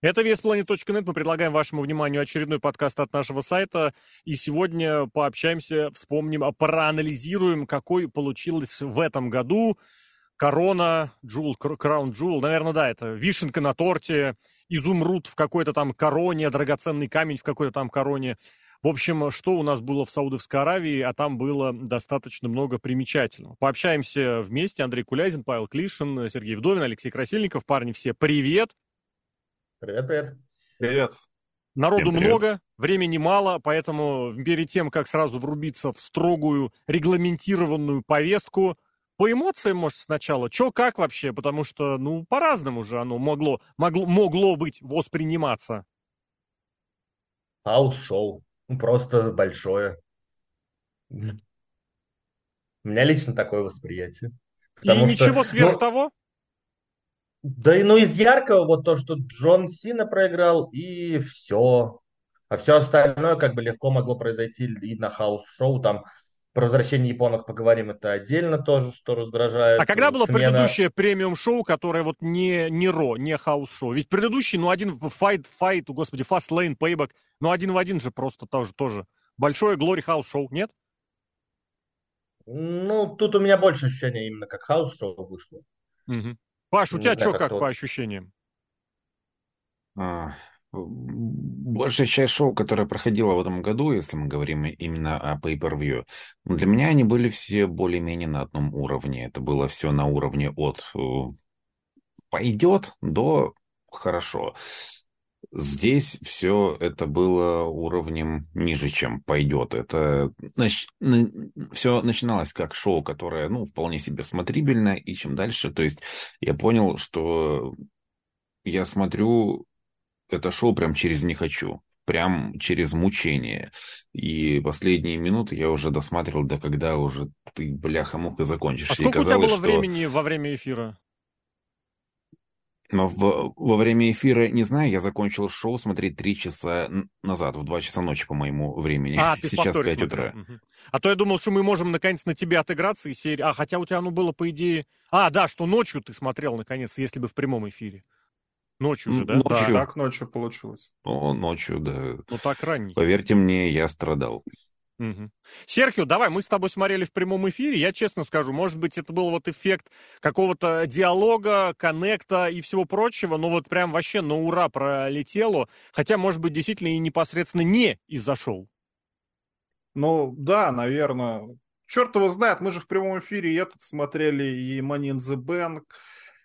Это VSPlanet.net. Мы предлагаем вашему вниманию очередной подкаст от нашего сайта. И сегодня пообщаемся, вспомним, проанализируем, какой получилось в этом году корона, джул, краун джул. Наверное, да, это вишенка на торте, изумруд в какой-то там короне, драгоценный камень в какой-то там короне. В общем, что у нас было в Саудовской Аравии, а там было достаточно много примечательного. Пообщаемся вместе. Андрей Кулязин, Павел Клишин, Сергей Вдовин, Алексей Красильников. Парни все привет! Привет, привет. Привет. Народу привет. много, времени мало, поэтому перед тем, как сразу врубиться в строгую регламентированную повестку, по эмоциям, может, сначала, что как вообще, потому что, ну, по-разному же оно могло, могло, могло быть восприниматься. Хаус-шоу, ну, просто большое. У меня лично такое восприятие. Потому И что, ничего сверх ну, того? Да и ну из яркого вот то, что Джон Сина проиграл, и все. А все остальное как бы легко могло произойти и на хаус-шоу. Там про возвращение японок поговорим, это отдельно тоже, что раздражает. А когда было Смена... предыдущее премиум-шоу, которое вот не, не Raw, не хаус-шоу? Ведь предыдущий, ну один файт, файт, господи, Fast Lane, Payback, ну один в один же просто тоже, тоже. Большое Glory хаус-шоу, нет? Ну, тут у меня больше ощущения именно как хаус-шоу вышло. Угу. Паш, у тебя что как, как по ощущениям? А, большая часть шоу, которое проходило в этом году, если мы говорим именно о Pay-Per-View, ну, для меня они были все более-менее на одном уровне. Это было все на уровне от э, пойдет до хорошо. Здесь все это было уровнем ниже, чем пойдет. Это нач... все начиналось как шоу, которое, ну, вполне себе смотрибельно, и чем дальше, то есть я понял, что я смотрю это шоу прям через «не хочу», прям через мучение. И последние минуты я уже досматривал, до когда уже ты, бляха-муха, закончишь. А сколько казалось, у тебя было что... времени во время эфира? Но в, во время эфира, не знаю, я закончил шоу смотреть три часа назад, в два часа ночи по моему времени. А, ты Сейчас пять утра. Угу. А то я думал, что мы можем наконец на тебе отыграться и серии. А, хотя у тебя оно было, по идее... А, да, что ночью ты смотрел, наконец, если бы в прямом эфире. Ночью же, да? Ночью. Да, так ночью получилось. О, ночью, да. Ну, так ранее. Поверьте мне, я страдал. Угу. Серхио, давай, мы с тобой смотрели в прямом эфире. Я честно скажу, может быть, это был вот эффект какого-то диалога, коннекта и всего прочего, но вот прям вообще на ура пролетело. Хотя, может быть, действительно и непосредственно не из-за шоу. Ну, да, наверное. Черт его знает, мы же в прямом эфире и этот смотрели, и Money in the Bank,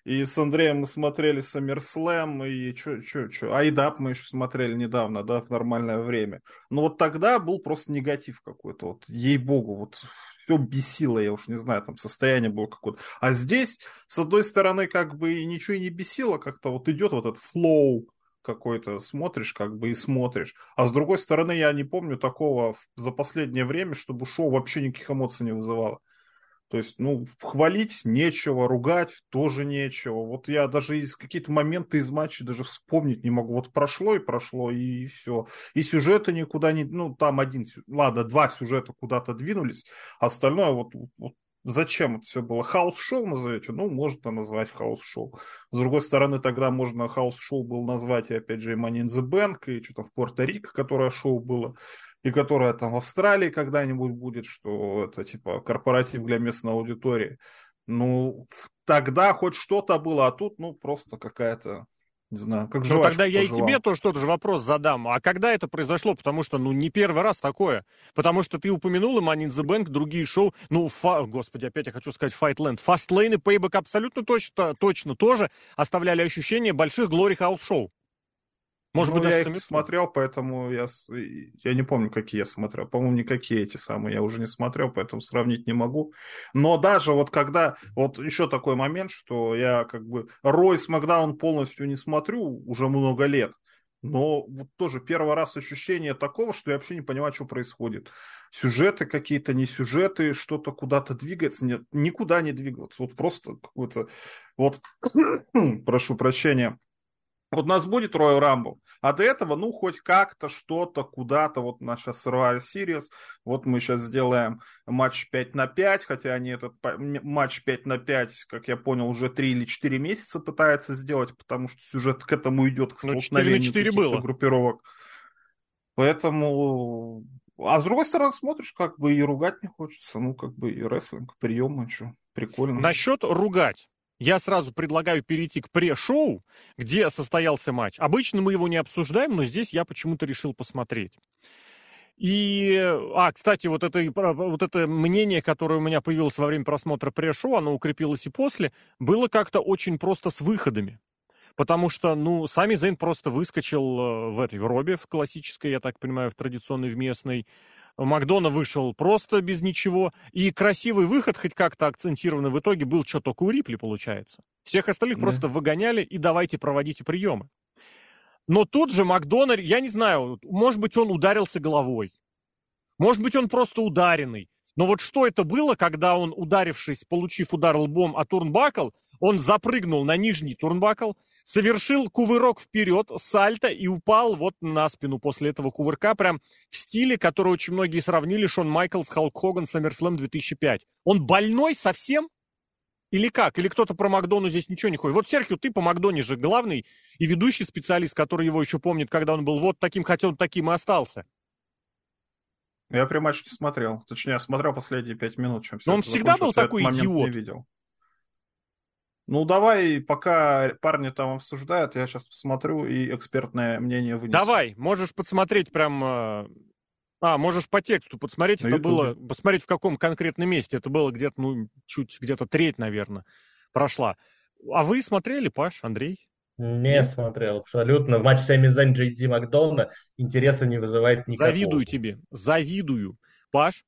и с Андреем мы смотрели SummerSlam, и что, что, что, Айдап мы еще смотрели недавно, да, в нормальное время. Но вот тогда был просто негатив какой-то, вот, ей-богу, вот все бесило, я уж не знаю, там состояние было какое-то. А здесь, с одной стороны, как бы ничего и не бесило, как-то вот идет вот этот флоу, какой-то смотришь, как бы и смотришь. А с другой стороны, я не помню такого за последнее время, чтобы шоу вообще никаких эмоций не вызывало. То есть, ну, хвалить нечего, ругать тоже нечего. Вот я даже из какие-то моменты из матча даже вспомнить не могу. Вот прошло и прошло, и все. И сюжеты никуда не... Ну, там один... Ладно, два сюжета куда-то двинулись. А остальное вот, вот Зачем это все было? Хаус-шоу назовете? Ну, можно назвать хаус-шоу. С другой стороны, тогда можно хаус-шоу был назвать, и опять же, и Money in the Bank, и что-то в Пуэрто-Рико, которое шоу было и которая там в Австралии когда-нибудь будет, что это типа корпоратив для местной аудитории. Ну, тогда хоть что-то было, а тут, ну, просто какая-то не знаю, как Ну, тогда я пожелал. и тебе тоже тот же вопрос задам. А когда это произошло? Потому что, ну, не первый раз такое. Потому что ты упомянул и Money in the Bank, другие шоу. Ну, фа... господи, опять я хочу сказать Fightland. Fastlane и Payback абсолютно точно, точно тоже оставляли ощущение больших Glory House шоу. Может ну, быть, я их не смотрел, поэтому я, я не помню, какие я смотрел. По-моему, никакие эти самые я уже не смотрел, поэтому сравнить не могу. Но даже вот когда... Вот еще такой момент, что я как бы Рой Смакдаун полностью не смотрю уже много лет. Но вот тоже первый раз ощущение такого, что я вообще не понимаю, что происходит. Сюжеты какие-то, не сюжеты, что-то куда-то двигается. Нет, никуда не двигаться. Вот просто какой-то... Вот, прошу прощения Вот у нас будет Royal Rumble, а до этого, ну, хоть как-то, что-то, куда-то, вот наша Survivor Series, вот мы сейчас сделаем матч 5 на 5, хотя они этот матч 5 на 5, как я понял, уже 3 или 4 месяца пытаются сделать, потому что сюжет к этому идет, к ну, столкновению 4 было. группировок. Поэтому... А с другой стороны, смотришь, как бы и ругать не хочется, ну, как бы и рестлинг, приемы, что, прикольно. Насчет ругать. Я сразу предлагаю перейти к пре-шоу, где состоялся матч. Обычно мы его не обсуждаем, но здесь я почему-то решил посмотреть. И, а, кстати, вот это, вот это мнение, которое у меня появилось во время просмотра пре-шоу, оно укрепилось и после, было как-то очень просто с выходами. Потому что, ну, сами Зейн просто выскочил э, в этой в робе, в классической, я так понимаю, в традиционной, в местной. Макдона вышел просто без ничего. И красивый выход, хоть как-то акцентированный, в итоге был что только у Рипли, получается. Всех остальных да. просто выгоняли и давайте проводите приемы. Но тут же Макдональд, я не знаю, может быть, он ударился головой. Может быть, он просто ударенный. Но вот что это было, когда он, ударившись, получив удар лбом о турнбакл, он запрыгнул на нижний турнбакл, совершил кувырок вперед, сальто и упал вот на спину после этого кувырка, прям в стиле, который очень многие сравнили Шон Майклс, Халк Хоган, SummerSlam 2005. Он больной совсем? Или как? Или кто-то про Макдону здесь ничего не ходит? Вот, Серхио, ты по Макдоне же главный и ведущий специалист, который его еще помнит, когда он был вот таким, хотя он таким и остался. Я прям матч не смотрел. Точнее, я смотрел последние пять минут. Чем Но он всегда был такой идиот. Не видел. Ну, давай, пока парни там обсуждают, я сейчас посмотрю и экспертное мнение вынесу. Давай, можешь подсмотреть прям... Э, а, можешь по тексту подсмотреть. На это YouTube. было... Посмотреть, в каком конкретном месте. Это было где-то, ну, чуть, где-то треть, наверное, прошла. А вы смотрели, Паш, Андрей? Не смотрел, абсолютно. В матче Сами Зайн Джей Ди Макдоуна интереса не вызывает никакого. Завидую тебе, завидую. Паш?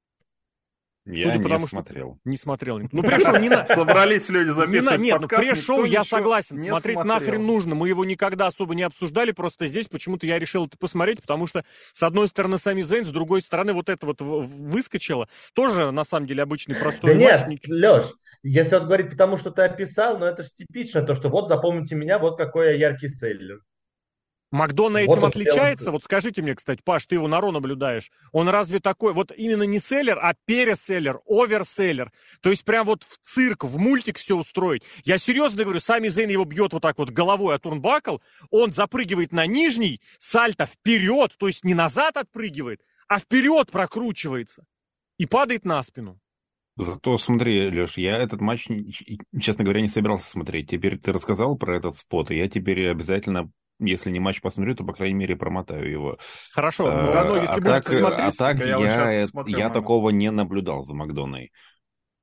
Я Судя не потому, смотрел. Не смотрел. Ну, пришел не на... Собрались люди записывать Нет, ну, пришел, я согласен. Смотреть нахрен нужно. Мы его никогда особо не обсуждали, просто здесь почему-то я решил это посмотреть, потому что, с одной стороны, сами Зейн, с другой стороны, вот это вот выскочило. Тоже, на самом деле, обычный простой да матч. Нет, Леш, если вот говорить потому, что ты описал, но это же типично, то, что вот запомните меня, вот какой я яркий селлер. Макдона этим вот отличается? Вот скажите мне, кстати, Паш, ты его на Ро наблюдаешь. Он разве такой, вот именно не селлер, а переселлер, оверселлер. То есть прям вот в цирк, в мультик все устроить. Я серьезно говорю, сами Зейн его бьет вот так вот головой от турнбакл, он запрыгивает на нижний, сальто вперед, то есть не назад отпрыгивает, а вперед прокручивается и падает на спину. Зато смотри, Леш, я этот матч, честно говоря, не собирался смотреть. Теперь ты рассказал про этот спот, и я теперь обязательно если не матч посмотрю, то, по крайней мере, промотаю его. Хорошо, а, заодно, если а будете так, смотреть... А так я, я, я такого не наблюдал за Макдоной.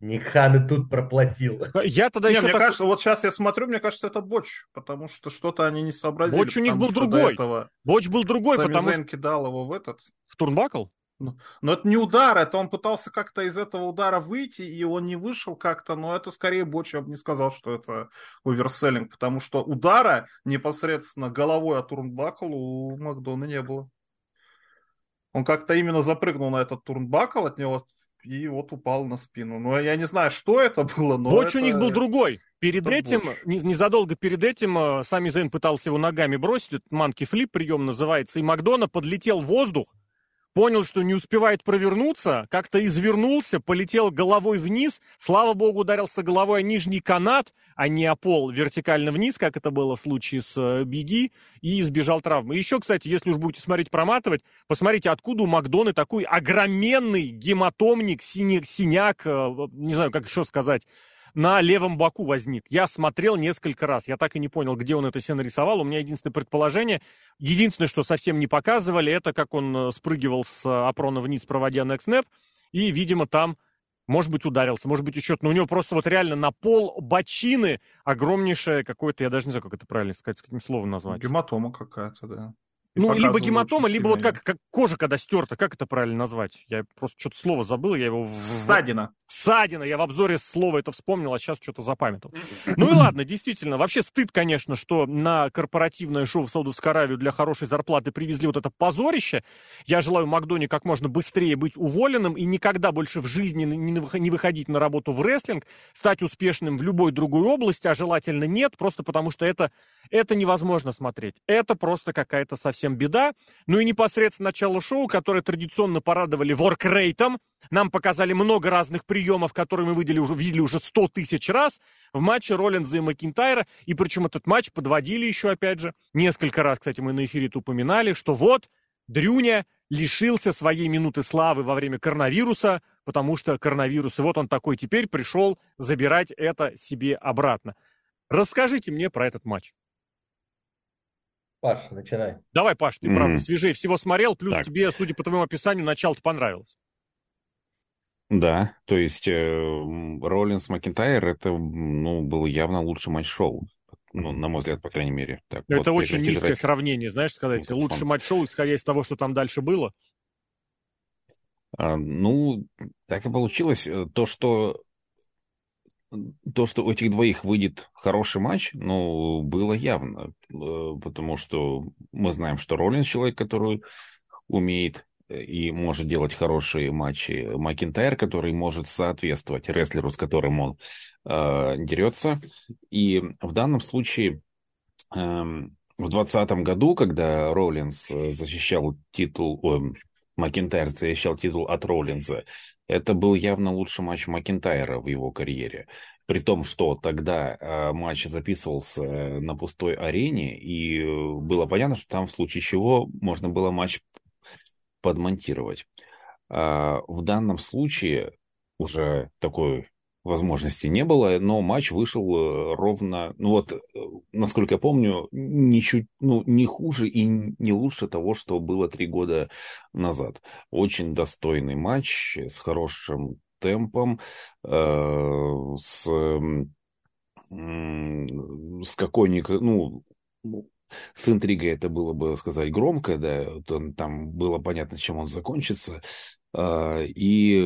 Никхан и тут проплатил. Я тогда не, еще мне так... кажется, вот сейчас я смотрю, мне кажется, это Боч, потому что что-то они не сообразили. Боч у них был другой. Боч был другой, потому что... кидал его в этот... В турнбакл? Ну, но это не удар, это он пытался как-то из этого удара выйти, и он не вышел как-то, но это скорее Боч, я бы не сказал, что это оверселлинг, потому что удара непосредственно головой от турнбакл у Макдона не было. Он как-то именно запрыгнул на этот турнбакл от него и вот упал на спину. Но я не знаю, что это было, но Боч это... у них был другой. Перед это этим, незадолго перед этим, э, сами Зейн пытался его ногами бросить, манки флип прием называется, и Макдона подлетел в воздух, понял, что не успевает провернуться, как-то извернулся, полетел головой вниз, слава богу, ударился головой о нижний канат, а не о пол вертикально вниз, как это было в случае с э, Беги, и избежал травмы. еще, кстати, если уж будете смотреть, проматывать, посмотрите, откуда у Макдоны такой огроменный гематомник, синяк, синяк, э, не знаю, как еще сказать, на левом боку возник. Я смотрел несколько раз. Я так и не понял, где он это все нарисовал. У меня единственное предположение. Единственное, что совсем не показывали, это как он э, спрыгивал с э, опрона вниз, проводя snap. И, видимо, там, может быть, ударился, может быть, еще... Но у него просто вот реально на пол бочины огромнейшее какое-то, я даже не знаю, как это правильно сказать, каким словом назвать. Гематома какая-то, да. Ну, либо гематома, либо вот как, как кожа, когда стерта, как это правильно назвать? Я просто что-то слово забыл, я его... Ссадина. Ссадина, я в обзоре слова это вспомнил, а сейчас что-то запамятовал. Ну и ладно, действительно, вообще стыд, конечно, что на корпоративное шоу в Саудовскую Аравию для хорошей зарплаты привезли вот это позорище. Я желаю Макдоне как можно быстрее быть уволенным и никогда больше в жизни не выходить на работу в рестлинг, стать успешным в любой другой области, а желательно нет, просто потому что это, это невозможно смотреть. Это просто какая-то совсем совсем беда. Ну и непосредственно начало шоу, которое традиционно порадовали воркрейтом. Нам показали много разных приемов, которые мы видели уже, видели уже 100 тысяч раз в матче Роллинза и Макинтайра. И причем этот матч подводили еще, опять же, несколько раз, кстати, мы на эфире это упоминали, что вот Дрюня лишился своей минуты славы во время коронавируса, потому что коронавирус, и вот он такой теперь пришел забирать это себе обратно. Расскажите мне про этот матч. Паш, начинай. Давай, Паш, ты, mm-hmm. правда, свежее всего смотрел, плюс так. тебе, судя по твоему описанию, начало-то понравилось. Да, то есть э, Роллинс Макинтайр это ну, был явно лучший матч шоу. Ну, на мой взгляд, по крайней мере. Так, это вот очень низкое жрать. сравнение, знаешь, сказать. Ну, лучший матч шоу, исходя из того, что там дальше было. А, ну, так и получилось. То, что то, что у этих двоих выйдет хороший матч, ну, было явно, э, потому что мы знаем, что Роллинс человек, который умеет э, и может делать хорошие матчи. Макинтайр, который может соответствовать рестлеру, с которым он э, дерется. И в данном случае э, в 2020 году, когда Роллинс э, защищал титул, э, Макинтайр защищал титул от Роллинза, это был явно лучший матч Макинтайра в его карьере. При том, что тогда э, матч записывался э, на пустой арене, и э, было понятно, что там в случае чего можно было матч подмонтировать. А в данном случае уже такой возможности не было, но матч вышел э, ровно, ну вот, насколько я помню, ничуть, ну, не хуже и не лучше того, что было три года назад. Очень достойный матч с хорошим темпом, э, с, с какой-нибудь, ну, с интригой это было бы сказать громко, да, там было понятно, чем он закончится. Э, и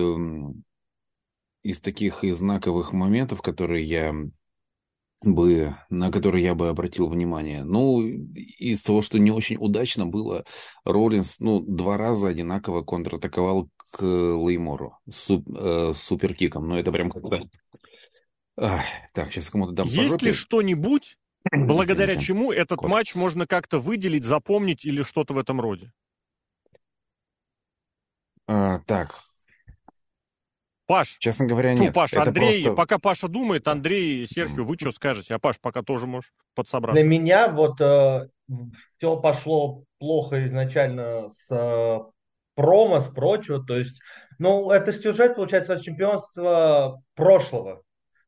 из таких знаковых моментов, которые я бы, на которые я бы обратил внимание. Ну, из того, что не очень удачно было, Роллинс, ну, два раза одинаково контратаковал к Леймору суп, э, с суперкиком. Ну, это прям как-то... Так, сейчас кому-то дам Есть ли что-нибудь, благодаря чему этот Кот. матч можно как-то выделить, запомнить или что-то в этом роде? А, так, Паш. Честно говоря, нет. Ну, Паш, это Андрей, просто... пока Паша думает, Андрей, Серхио, вы что скажете? А Паш, пока тоже можешь подсобраться. Для меня вот э, все пошло плохо изначально с э, промо, с прочего. То есть, ну, это сюжет, получается, чемпионства прошлого.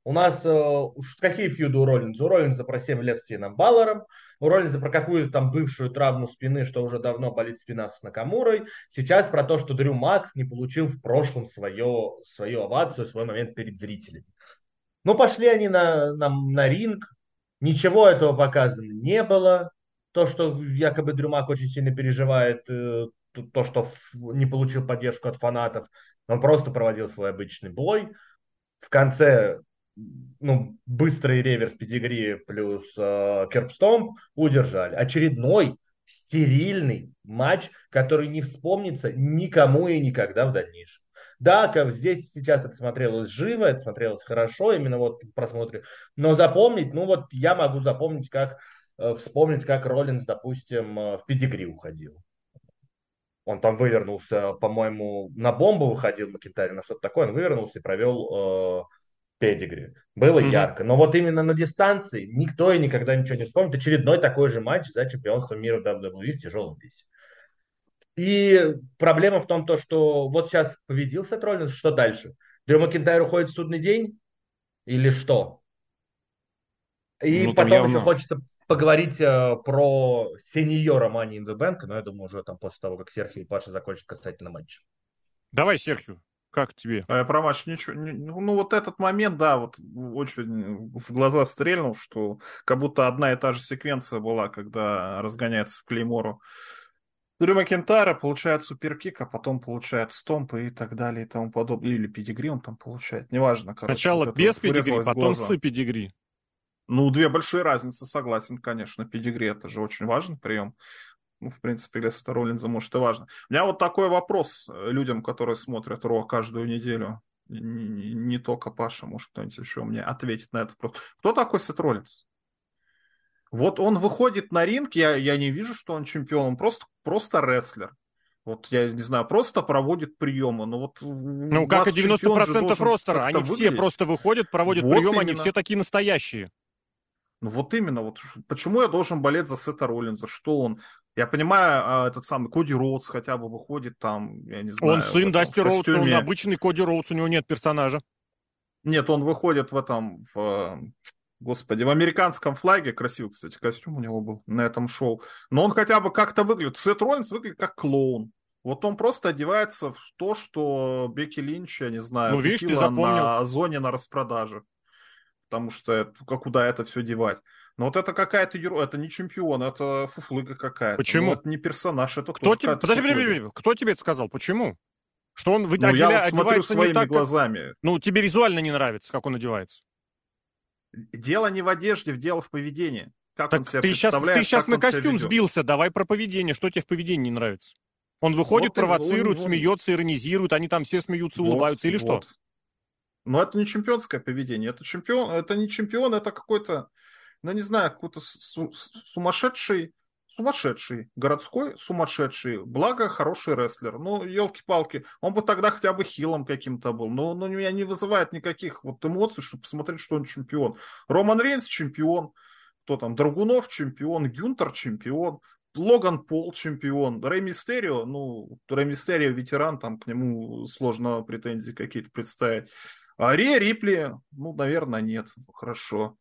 У нас э, какие фьюды у Роллинза? У Роллинза про 7 лет с Сином Баллером, у Роллинза про какую-то там бывшую травму спины, что уже давно болит спина с Накамурой. Сейчас про то, что Дрю Макс не получил в прошлом свое, свою овацию, свой момент перед зрителями. Ну, пошли они на, на, на ринг, ничего этого показано не было. То, что якобы Дрю Мак очень сильно переживает, э, то, что не получил поддержку от фанатов, он просто проводил свой обычный бой. В конце ну, быстрый реверс педигри плюс э, керпстомп удержали. Очередной стерильный матч, который не вспомнится никому и никогда в дальнейшем. Да, как здесь сейчас это смотрелось живо, это смотрелось хорошо, именно вот просмотре. Но запомнить, ну вот я могу запомнить, как э, вспомнить, как Роллинс, допустим, э, в педигри уходил. Он там вывернулся, по-моему, на бомбу выходил Макентарь, на что-то такое. Он вывернулся и провел э, педигри. Было mm-hmm. ярко. Но вот именно на дистанции никто и никогда ничего не вспомнит. Очередной такой же матч за чемпионство мира в WWE в тяжелом весе. И проблема в том, то, что вот сейчас победил Сет Роллинс, что дальше? Дрю Макинтайр уходит в судный день? Или что? И ну, потом явно... еще хочется поговорить э, про сеньора Money in the Bank, но я думаю, уже там после того, как Серхио и Паша закончат касательно матча. Давай, Серхио. Как тебе? А я про матч ничего. Не, ну, ну, вот этот момент, да, вот очень в глаза стрельнул, что как будто одна и та же секвенция была, когда разгоняется в Клеймору Дрю Макентайра получает суперкик, а потом получает стомп и так далее и тому подобное. Или педигри он там получает, неважно. Короче, Сначала вот без педигри, потом с педигри. Ну, две большие разницы, согласен, конечно. Педигри это же очень важный прием. Ну, в принципе, для Сета Роллинза, может, и важно. У меня вот такой вопрос э, людям, которые смотрят Ро каждую неделю. Не, не только Паша, может, кто-нибудь еще мне ответит на этот вопрос. Кто такой Сет Роллинз? Вот он выходит на ринг, я, я не вижу, что он чемпион, он просто, просто рестлер. Вот, я не знаю, просто проводит приемы. Но вот ну, как и 90% ростера. Они выглядеть. все просто выходят, проводят вот приемы, именно. они все такие настоящие. Ну вот именно, вот почему я должен болеть за Сета Роллинза? Что он? Я понимаю, а, этот самый Коди Роудс хотя бы выходит там, я не знаю. Он сын Дасти Роудса, он обычный Коди Роудс, у него нет персонажа. Нет, он выходит в этом, в, Господи, в американском флаге, красивый, кстати, костюм у него был на этом шоу. Но он хотя бы как-то выглядит. Сет Роллинс выглядит как клоун. Вот он просто одевается в то, что Бекки Линч, я не знаю, ну, видишь, ты запомнил. на зоне на распродаже. Потому что это, куда это все девать. Но вот это какая-то это не чемпион, это фуфлыга какая-то. Почему? Ну, это не персонаж, это кто тебе, подожди, подожди, подожди, кто тебе это сказал? Почему? Что он ну, отделя, я вот смотрю своими так, глазами. Как... Ну, тебе визуально не нравится, как он одевается. Дело не в одежде, дело в поведении. Как так он себя ты сейчас, ты сейчас на костюм сбился, давай про поведение. Что тебе в поведении не нравится? Он выходит, вот провоцирует, он, он, смеется, иронизирует, они там все смеются, вот, улыбаются или вот. что? Но это не чемпионское поведение, это чемпион, это не чемпион, это какой-то, ну не знаю, какой-то сумасшедший, сумасшедший, городской сумасшедший, благо хороший рестлер. Ну, елки-палки, он бы тогда хотя бы хилом каким-то был, но, но меня не вызывает никаких вот эмоций, чтобы посмотреть, что он чемпион. Роман Рейнс чемпион, кто там, Драгунов чемпион, Гюнтер чемпион, Логан Пол чемпион, Рэй Мистерио, ну, Рэй Мистерио ветеран, там к нему сложно претензии какие-то представить. А Рия Рипли, ну, наверное, нет. Хорошо.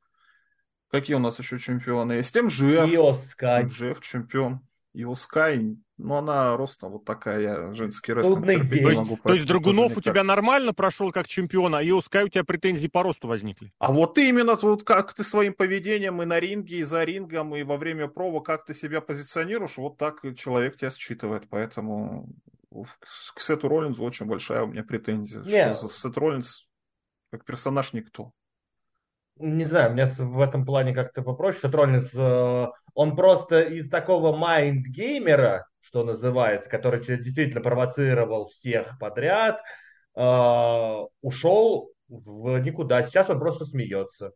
Какие у нас еще чемпионы есть? МЖФ. Ио Скай. МЖФ чемпион. Ио Скай, ну, она ростом вот такая, я женский рестлинг то есть, могу. То есть Драгунов у тебя нормально прошел как чемпион, а Ио Скай у тебя претензии по росту возникли? А вот именно, вот как ты своим поведением и на ринге, и за рингом, и во время проба, как ты себя позиционируешь, вот так человек тебя считывает, поэтому к Сету Роллинзу очень большая у меня претензия. Нет. Что за Сет Роллинз как персонаж никто. Не знаю, мне в этом плане как-то попроще. Сет Роллинс, э, он просто из такого майнд-геймера, что называется, который действительно провоцировал всех подряд, э, ушел в никуда. Сейчас он просто смеется.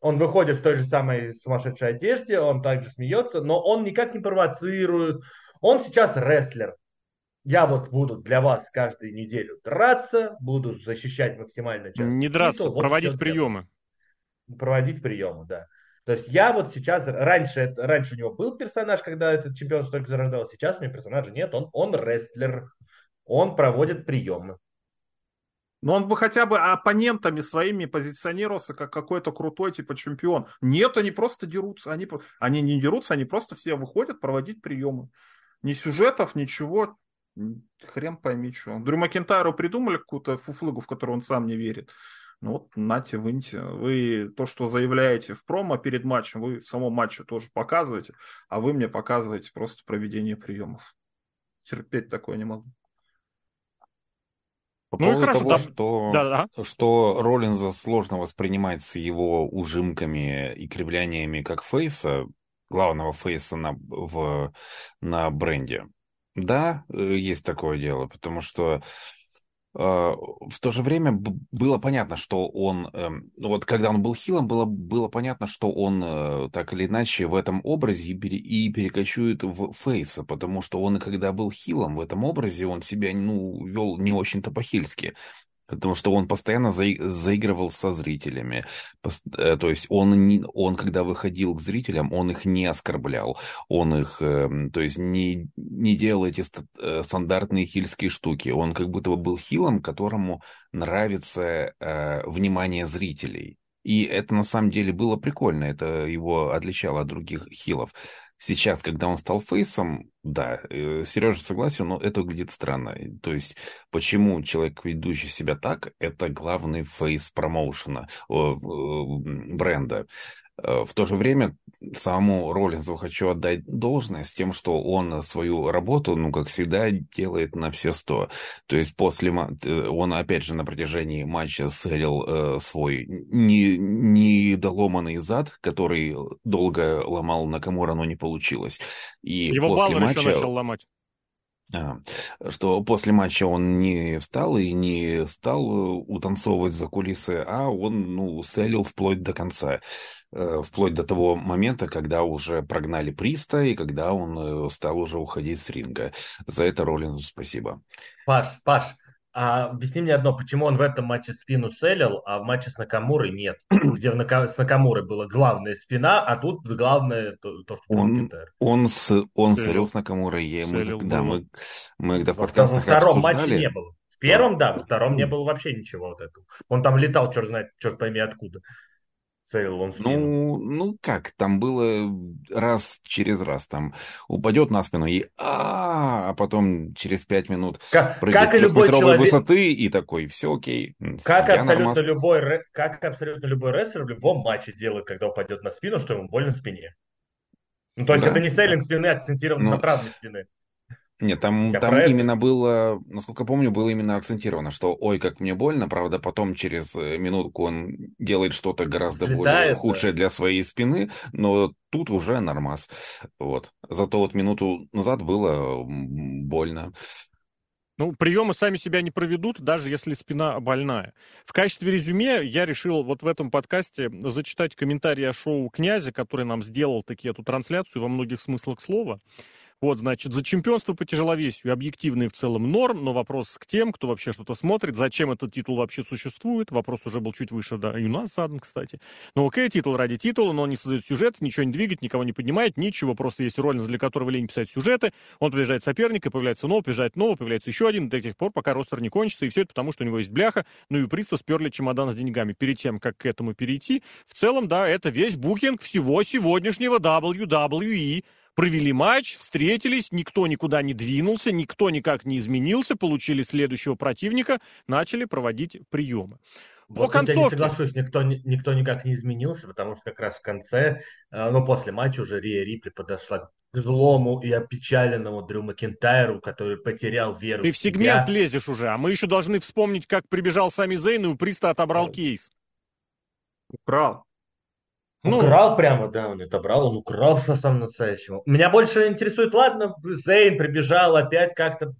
Он выходит в той же самой сумасшедшей одежде, он также смеется, но он никак не провоцирует. Он сейчас рестлер я вот буду для вас каждую неделю драться, буду защищать максимально часто. Не драться, титул, проводить вот приемы. Проводить приемы, да. То есть я вот сейчас, раньше, раньше у него был персонаж, когда этот чемпион только зарождался, сейчас у него персонажа нет, он, он рестлер, он проводит приемы. Но он бы хотя бы оппонентами своими позиционировался как какой-то крутой типа чемпион. Нет, они просто дерутся. Они, они не дерутся, они просто все выходят проводить приемы. Ни сюжетов, ничего. Хрен пойми, что. Дрю Макентайру придумали какую-то фуфлыгу, в которую он сам не верит. Ну вот, нате, выньте. Вы то, что заявляете в промо перед матчем, вы в самом матче тоже показываете, а вы мне показываете просто проведение приемов. Терпеть такое не могу. По ну поводу хорошо, того, да. что, да, да. что Роллинза сложно воспринимать с его ужимками и кривляниями как фейса, главного фейса на, в, на бренде. Да, э, есть такое дело, потому что в то же время было понятно, что он, э, вот когда он был хилом, было, было понятно, что он э, так или иначе в этом образе и, пере, и перекочует в фейса, потому что он, когда был хилом в этом образе, он себя ну, вел не очень-то по-хильски. Потому что он постоянно заигрывал со зрителями. Э, то есть он, не, он, когда выходил к зрителям, он их не оскорблял. Он их, эм, то есть не, не делал эти э, стандартные хильские штуки. Он как будто бы был хилом, которому нравится э, внимание зрителей. И это на самом деле было прикольно, это его отличало от других хилов. Сейчас, когда он стал фейсом, да, э, Сережа согласен, но это выглядит странно. То есть, почему человек, ведущий себя так, это главный фейс промоушена, бренда. Э, в то же время самому Роллинзу хочу отдать должное с тем, что он свою работу, ну, как всегда, делает на все сто. То есть после... Э, он, опять же, на протяжении матча селил э, свой недоломанный зад, который долго ломал Накамура, но не получилось. И Его после матча... еще начал ломать. А, что после матча он не встал и не стал э, утанцовывать за кулисы, а он, ну, селил вплоть до конца. Э, вплоть до того момента, когда уже прогнали Приста и когда он э, стал уже уходить с ринга. За это Роллинзу спасибо. Паш, Паш, а объясни мне одно, почему он в этом матче спину селил, а в матче с Накамурой нет? Где в Нака... с Накамурой была главная спина, а тут главное то, то что он, он, с, он селил с Накамурой. Я, мы, да, мы, мы когда в подкастах Во втором обсуждали... матче не было. В первом, да, во втором не было вообще ничего вот этого. Он там летал, черт знает, черт пойми откуда целил он в Ну, ну как, там было раз через раз, там упадет на спину и а, а потом через пять минут как, как и любой человек... высоты и такой, все окей. Как абсолютно, нормас... любой, как абсолютно любой рестлер в любом матче делает, когда упадет на спину, что ему больно в спине. Ну, то есть да. это не селлинг спины, а акцентирован ну, на травме спины. Нет, там, там именно было, насколько помню, было именно акцентировано, что ой, как мне больно, правда, потом через э, минутку он делает что-то гораздо Взлетает, более худшее да. для своей спины, но тут уже нормас. Вот. Зато вот минуту назад было больно. Ну, приемы сами себя не проведут, даже если спина больная. В качестве резюме я решил вот в этом подкасте зачитать комментарии о шоу «Князя», который нам сделал таки эту трансляцию во многих смыслах слова. Вот, значит, за чемпионство по тяжеловесию объективный в целом норм, но вопрос к тем, кто вообще что-то смотрит, зачем этот титул вообще существует. Вопрос уже был чуть выше, да, и у нас задан, кстати. Ну окей, титул ради титула, но он не создает сюжет, ничего не двигает, никого не поднимает, ничего, просто есть роль, для которого лень писать сюжеты. Он побеждает соперника, появляется новый, побеждает новый, появляется еще один, до тех пор, пока ростер не кончится, и все это потому, что у него есть бляха, ну и Приста сперли чемодан с деньгами. Перед тем, как к этому перейти, в целом, да, это весь букинг всего сегодняшнего WWE провели матч, встретились, никто никуда не двинулся, никто никак не изменился, получили следующего противника, начали проводить приемы. Вот По концовке... я не соглашусь, никто, никто никак не изменился, потому что как раз в конце, э, ну, после матча уже Рия Рипли подошла к злому и опечаленному Дрю Макентайру, который потерял веру Ты в, в сегмент лезешь уже, а мы еще должны вспомнить, как прибежал сами Зейн и у Приста отобрал ну, кейс. Украл. Ну, украл прямо, да, он это брал, он украл со самым настоящего. Меня больше интересует, ладно, Зейн прибежал опять как-то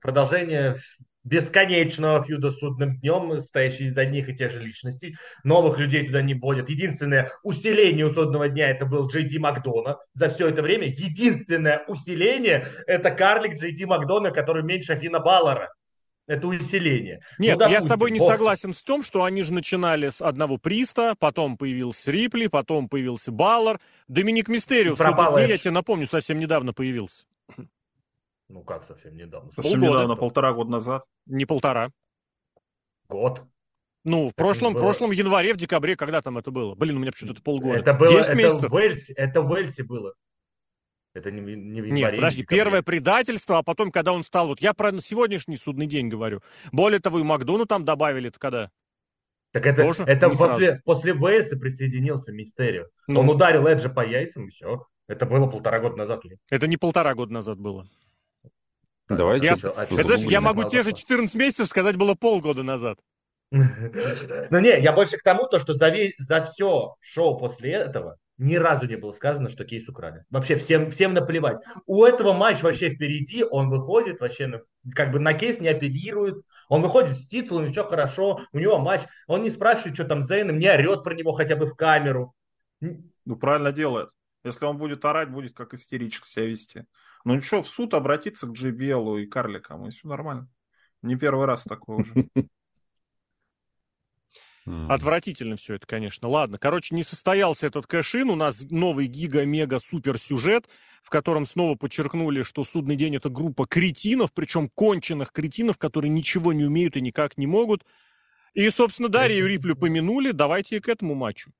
продолжение бесконечного фьюда судным днем, стоящий из одних и тех же личностей. Новых людей туда не вводят. Единственное усиление у судного дня это был Джей Ди Макдона за все это время. Единственное усиление это карлик Джей Ди Макдона, который меньше Афина Баллара это усиление. Ну, Нет, ну, допустим, я с тобой не бог... согласен с том, что они же начинали с одного Приста, потом появился Рипли, потом появился Баллар. Доминик Мистерио, Пропал я тебе напомню, совсем недавно появился. Ну как совсем недавно? Совсем Полгода. недавно, полтора года назад. Не полтора. Год. Ну, в прошлом, в прошлом январе, в декабре, когда там это было? Блин, у меня почему-то полгода. Это было, это месяцев. в Уэльсе, это в Уэльсе было. Это не, не в январе, Нет, подожди, первое предательство, а потом, когда он стал... Вот я про сегодняшний судный день говорю. Более того, и Макдону там добавили это когда? Так это, Тоже это после, после Вейса присоединился Мистерио. Ну. Он ударил Эджа по яйцам, и все. Это было полтора года назад уже. Это не полтора года назад было. Давайте. Я, это, это, я могу те же 14 месяцев сказать было полгода назад. Ну не, я больше к тому, то, что за, весь, за все шоу после этого ни разу не было сказано, что кейс украли. Вообще всем, всем наплевать. У этого матч вообще впереди, он выходит вообще, как бы на кейс не апеллирует, он выходит с титулом, все хорошо, у него матч, он не спрашивает, что там Зейном, не орет про него хотя бы в камеру. Ну, правильно делает. Если он будет орать, будет как истеричка себя вести. Ну ничего, в суд обратиться к JBL и карликам, и все нормально. Не первый раз такое уже. Отвратительно все это, конечно. Ладно, короче, не состоялся этот кэшин. У нас новый гига-мега-супер сюжет, в котором снова подчеркнули, что судный день это группа кретинов, причем конченых кретинов, которые ничего не умеют и никак не могут. И, собственно, Дарью Риплю помянули. Давайте к этому матчу.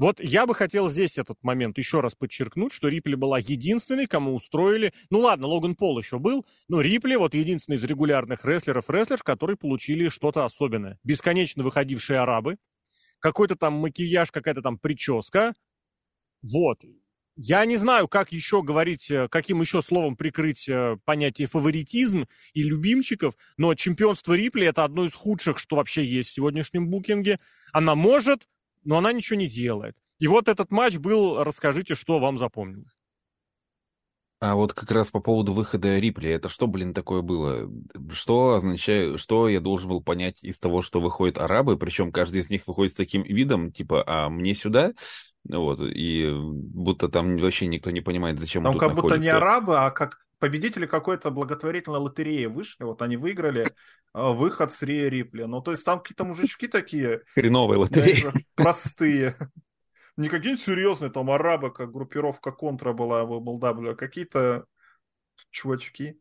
Вот я бы хотел здесь этот момент еще раз подчеркнуть, что Рипли была единственной, кому устроили... Ну ладно, Логан Пол еще был, но Рипли вот единственный из регулярных рестлеров-рестлерш, которые получили что-то особенное. Бесконечно выходившие арабы, какой-то там макияж, какая-то там прическа, Вот. Я не знаю, как еще говорить, э, каким еще словом прикрыть э, понятие фаворитизм и любимчиков, но чемпионство Рипли это одно из худших, что вообще есть в сегодняшнем букинге. Она может, но она ничего не делает. И вот этот матч был, расскажите, что вам запомнилось. А вот как раз по поводу выхода Рипли, это что, блин, такое было? Что означает, что я должен был понять из того, что выходят арабы, причем каждый из них выходит с таким видом, типа, а мне сюда? Вот, и будто там вообще никто не понимает, зачем там он тут как находится. будто не арабы, а как победители какой-то благотворительной лотереи вышли, вот они выиграли а, выход с Рия Рипли. Ну, то есть там какие-то мужички такие... Хреновые лотереи. Простые не какие-нибудь серьезные там арабы, как группировка контра была в MLW, а какие-то чувачки.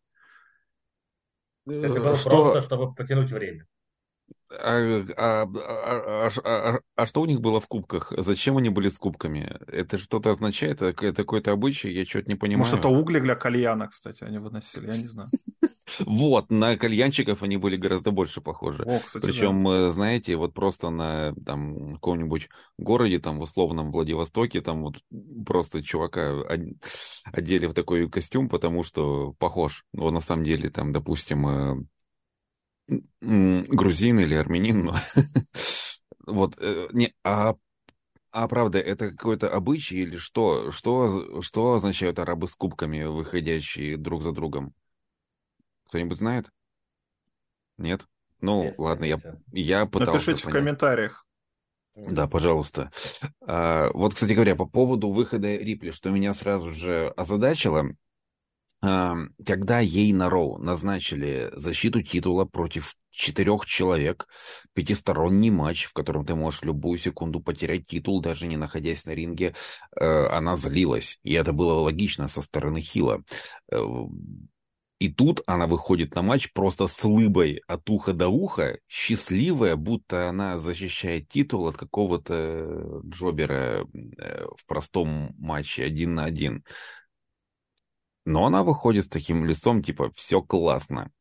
Это было что... просто, чтобы потянуть время. А, а, а, а, а что у них было в кубках? Зачем они были с кубками? Это что-то означает? Это какой-то обычай? Я что-то не понимаю. Может, это угли для кальяна, кстати, они выносили, я не знаю. Вот, на кальянчиков они были гораздо больше похожи. О, кстати, Причем, да. Э, знаете, вот просто на там каком-нибудь городе, там в условном Владивостоке, там вот просто чувака одели в такой костюм, потому что похож. Но на самом деле там, допустим, э, грузин или армянин, но вот, э, не, а, а правда, это какой-то обычай или что? Что, что означают арабы с кубками, выходящие друг за другом? Кто-нибудь знает? Нет? Ну, Есть, ладно, я, я пытался Напишите понять. в комментариях. Да, пожалуйста. А, вот, кстати говоря, по поводу выхода Рипли, что меня сразу же озадачило, когда ей на Роу назначили защиту титула против четырех человек, пятисторонний матч, в котором ты можешь любую секунду потерять титул, даже не находясь на ринге, э, она злилась. И это было логично со стороны Хила. Э, и тут она выходит на матч просто с лыбой от уха до уха, счастливая, будто она защищает титул от какого-то джобера э, в простом матче один на один. Но она выходит с таким лицом, типа, все классно.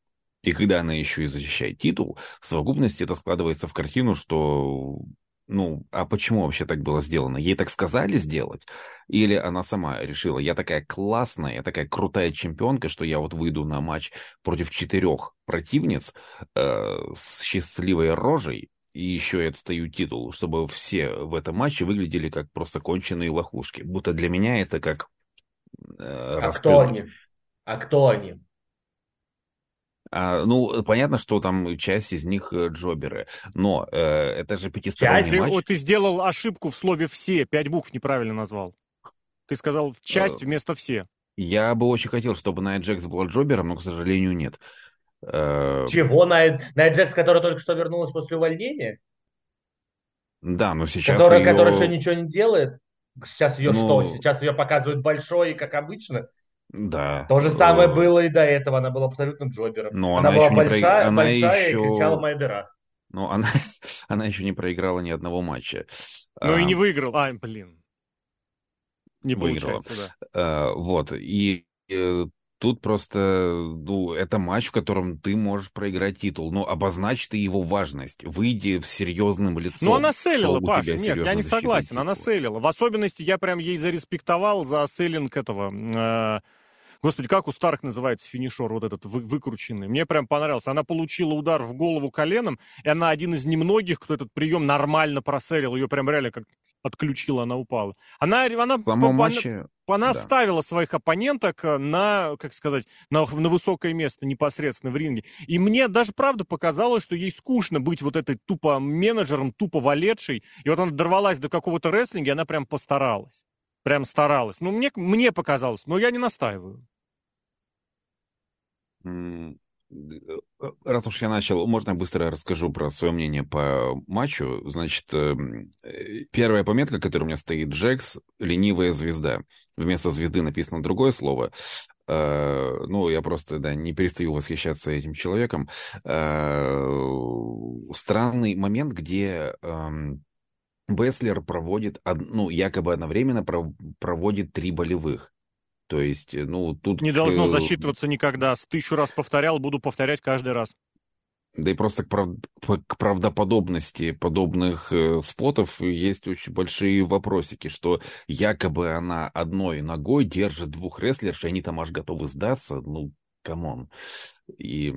И когда она еще и защищает титул, в совокупности это складывается в картину, что ну, а почему вообще так было сделано? Ей так сказали сделать? Или она сама решила, я такая классная, я такая крутая чемпионка, что я вот выйду на матч против четырех противниц э, с счастливой рожей, и еще и отстаю титул, чтобы все в этом матче выглядели как просто конченые лохушки. Будто для меня это как Э, а кто они? А кто они? А, ну, понятно, что там часть из них э, джоберы, но э, это же пятисторонний часть? матч. Ты, ты сделал ошибку в слове «все», пять букв неправильно назвал. Ты сказал «часть» э, вместо «все». Я бы очень хотел, чтобы Найт Джекс был джобером, но, к сожалению, нет. Чего? Найт, Найт Джекс, который только что вернулась после увольнения? Да, но сейчас Которая, ее... которая еще ничего не делает? Сейчас ее ну... что? Сейчас ее показывают большой, как обычно? Да. То же самое было и до этого. Она была абсолютно джобером. Но она, она была большая, про... она большая еще... и кричала Майдера. Но она, она еще не проиграла ни одного матча. Ну а... и не выиграл. А, блин. Не выиграла. Да. А, вот. И э, Тут просто, ну, это матч, в котором ты можешь проиграть титул. Но обозначь ты его важность. Выйди с серьезным лицом. Ну, она селила, Паш. Нет, я не согласен. Титул. Она селила. В особенности я прям ей зареспектовал за селлинг этого... Э, Господи, как у Старк называется финишер вот этот вы, выкрученный? Мне прям понравился. Она получила удар в голову коленом, и она один из немногих, кто этот прием нормально проселил. Ее прям реально как отключила, она упала. Она, она, по, матче, она да. ставила своих оппоненток э, на, как сказать, на, на высокое место непосредственно в ринге. И мне даже правда показалось, что ей скучно быть вот этой тупо менеджером, тупо валетшей. И вот она дорвалась до какого-то рестлинга, и она прям постаралась. Прям старалась. Ну, мне, мне показалось, но я не настаиваю. Э, раз уж я начал, можно я быстро расскажу про свое мнение по матчу. Значит, эм, э, первая пометка, которая у меня стоит, Джекс, ленивая звезда. Вместо звезды написано другое слово. Э, ну, я просто, да, не перестаю восхищаться этим человеком. Странный момент, где эм, Бэйзлер проводит, ну, якобы одновременно проводит три болевых. То есть, э, ну, тут... Не должно засчитываться никогда. С тысячу раз повторял, буду повторять каждый раз. Да и просто к, прав... к правдоподобности подобных э, спотов есть очень большие вопросики, что якобы она одной ногой держит двух рестлерш, и они там аж готовы сдаться. Ну, come on. И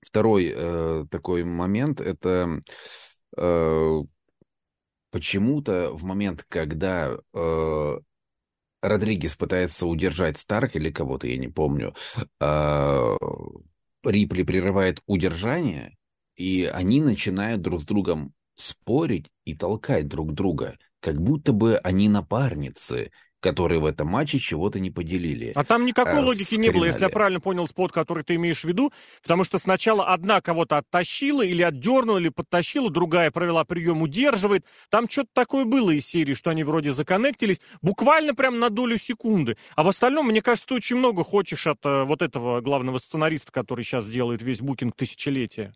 второй э, такой момент, это э, почему-то в момент, когда э, Родригес пытается удержать Старк или кого-то, я не помню, э, Рипли прерывает удержание, и они начинают друг с другом спорить и толкать друг друга, как будто бы они напарницы, которые в этом матче чего-то не поделили. А там никакой логики не было, если я правильно понял спот, который ты имеешь в виду, потому что сначала одна кого-то оттащила или отдернула, или подтащила, другая провела прием, удерживает. Там что-то такое было из серии, что они вроде законнектились, буквально прям на долю секунды. А в остальном, мне кажется, ты очень много хочешь от э, вот этого главного сценариста, который сейчас делает весь букинг тысячелетия.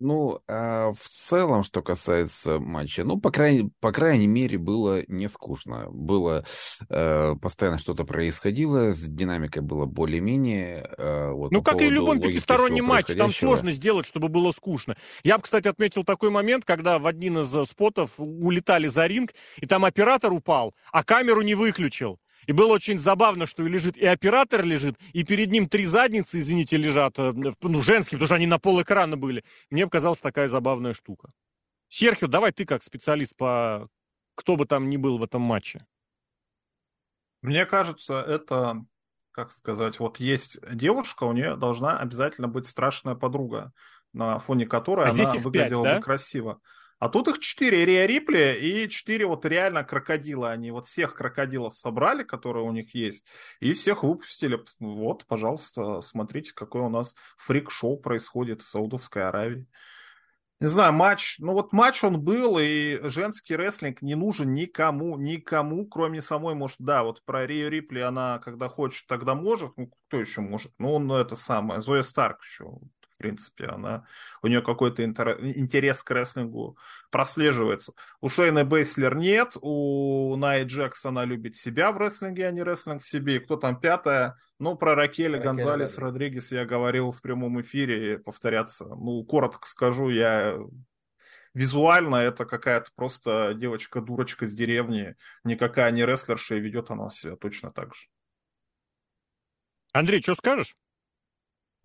Ну, а в целом, что касается матча, ну, по крайней, по крайней мере, было не скучно. Было э, постоянно что-то происходило, с динамикой было более-менее. Э, вот, ну, как и в любом пятистороннем матче, там сложно сделать, чтобы было скучно. Я бы, кстати, отметил такой момент, когда в один из спотов улетали за ринг, и там оператор упал, а камеру не выключил. И было очень забавно, что и лежит и оператор лежит, и перед ним три задницы, извините, лежат, э, ну, женские, потому что они на пол экрана были. Мне показалась такая забавная штука. Серхио, давай ты как специалист по кто бы там ни был в этом матче. Мне кажется, это, как сказать, вот есть девушка, у нее должна обязательно быть страшная подруга, на фоне которой а она выглядела 5, да? бы красиво. А тут их четыре Риа Рипли и четыре вот реально крокодила. Они вот всех крокодилов собрали, которые у них есть, и всех выпустили. Вот, пожалуйста, смотрите, какой у нас фрик-шоу происходит в Саудовской Аравии. Не знаю, матч, ну вот матч он был, и женский рестлинг не нужен никому, никому, кроме самой, может, да, вот про Рио Рипли она когда хочет, тогда может, ну кто еще может, ну он это самое, Зоя Старк еще, в принципе, она, у нее какой-то интерес к рестлингу прослеживается. У Шейна Бейслер нет, у Най Джексона любит себя в рестлинге, а не рестлинг в себе. И кто там пятая? Ну, про Ракеля Ракель Гонзалес Родригес я говорил в прямом эфире, повторяться. Ну, коротко скажу, я визуально это какая-то просто девочка-дурочка с деревни, никакая не рестлерша, и ведет она себя точно так же. Андрей, что скажешь?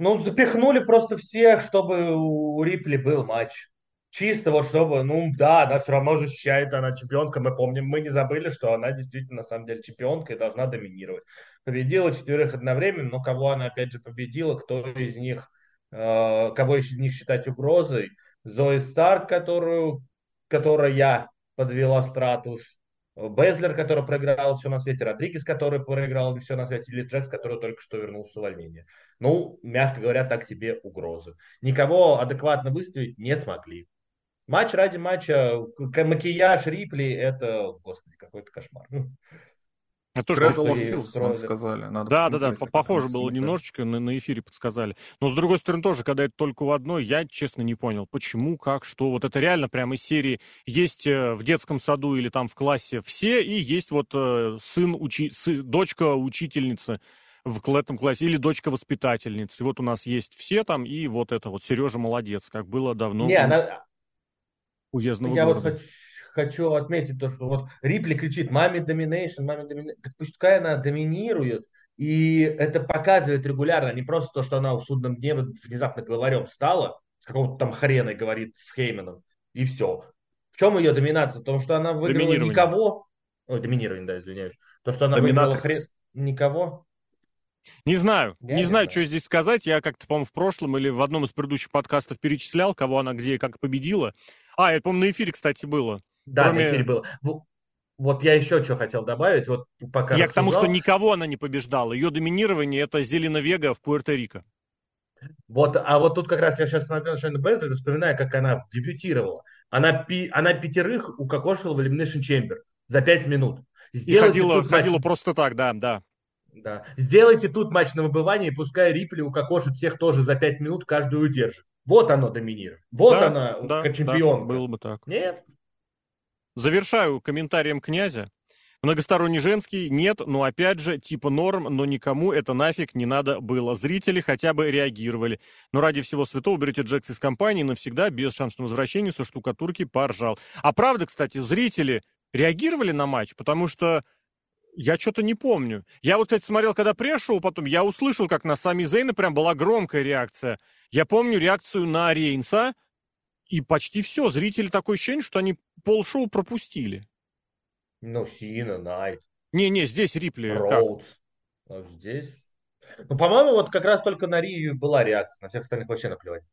Ну, запихнули просто всех, чтобы у Рипли был матч. Чисто вот чтобы, ну да, она все равно защищает, она чемпионка, мы помним, мы не забыли, что она действительно на самом деле чемпионка и должна доминировать. Победила четверых одновременно, но кого она опять же победила, кто из них, э, кого из них считать угрозой. Зои Старк, которую, которая подвела Стратус, Безлер, который проиграл все на свете, Родригес, который проиграл все на свете, или Джекс, который только что вернулся с увольнения. Ну, мягко говоря, так себе угрозы. Никого адекватно выставить не смогли. Матч ради матча, макияж Рипли, это, господи, какой-то кошмар. Это тоже Filth нам сказали. Надо да, да, да, похоже было немножечко, на, на эфире подсказали. Но с другой стороны тоже, когда это только в одной, я честно не понял, почему, как, что. Вот это реально прямо из серии есть э, в детском саду или там в классе все, и есть вот э, сын, учи, сы, дочка учительницы в этом классе, или дочка воспитательницы. И вот у нас есть все там, и вот это вот Сережа молодец, как было давно. Не, она... Уездного я города. вот хочу хочу отметить то, что вот Рипли кричит «Маме доминейшн, маме доминейшн». Так пускай она доминирует, и это показывает регулярно, не просто то, что она в судном дне внезапно главарем стала, с какого-то там хрена говорит с Хейменом, и все. В чем ее доминация? В том, что она выиграла никого. Ой, доминирование, да, извиняюсь. То, что она выиграла хрен... никого. Не знаю, я не, не знаю, знаю, что здесь сказать. Я как-то, по-моему, в прошлом или в одном из предыдущих подкастов перечислял, кого она где и как победила. А, это, по-моему, на эфире, кстати, было. Да, Кроме... на эфире было. Вот я еще что хотел добавить. Вот пока я рассуждал... к тому, что никого она не побеждала. Ее доминирование это Зелена Вега в Пуэрто-Рико. Вот, а вот тут как раз я сейчас смотрел Шайна Безлер, вспоминаю, как она дебютировала. Она, пи, она пятерых укокошила в Elimination Chamber за пять минут. Сделайте и ходила, ходила матч... просто так, да, да. Да. Сделайте тут матч на выбывание, и пускай Рипли укокошит всех тоже за пять минут, каждую удержит. Вот оно доминирует. Вот да, она, да, как чемпион. Да, было бы так. Нет, Завершаю комментарием князя, Многосторонний женский нет, но опять же, типа норм, но никому это нафиг не надо было. Зрители хотя бы реагировали. Но ради всего святого берете Джекс из компании навсегда, без шанса на возвращение, со штукатурки поржал. А правда, кстати, зрители реагировали на матч, потому что я что-то не помню. Я вот, кстати, смотрел, когда пришел, потом я услышал, как на Сами Зейна прям была громкая реакция. Я помню реакцию на Рейнса, и почти все. Зрители такое ощущение, что они полшоу пропустили. Ну, Сина, Найт. Не-не, здесь Рипли. Роуд. А здесь? Ну, по-моему, вот как раз только на Рию была реакция, на всех остальных вообще наплевать.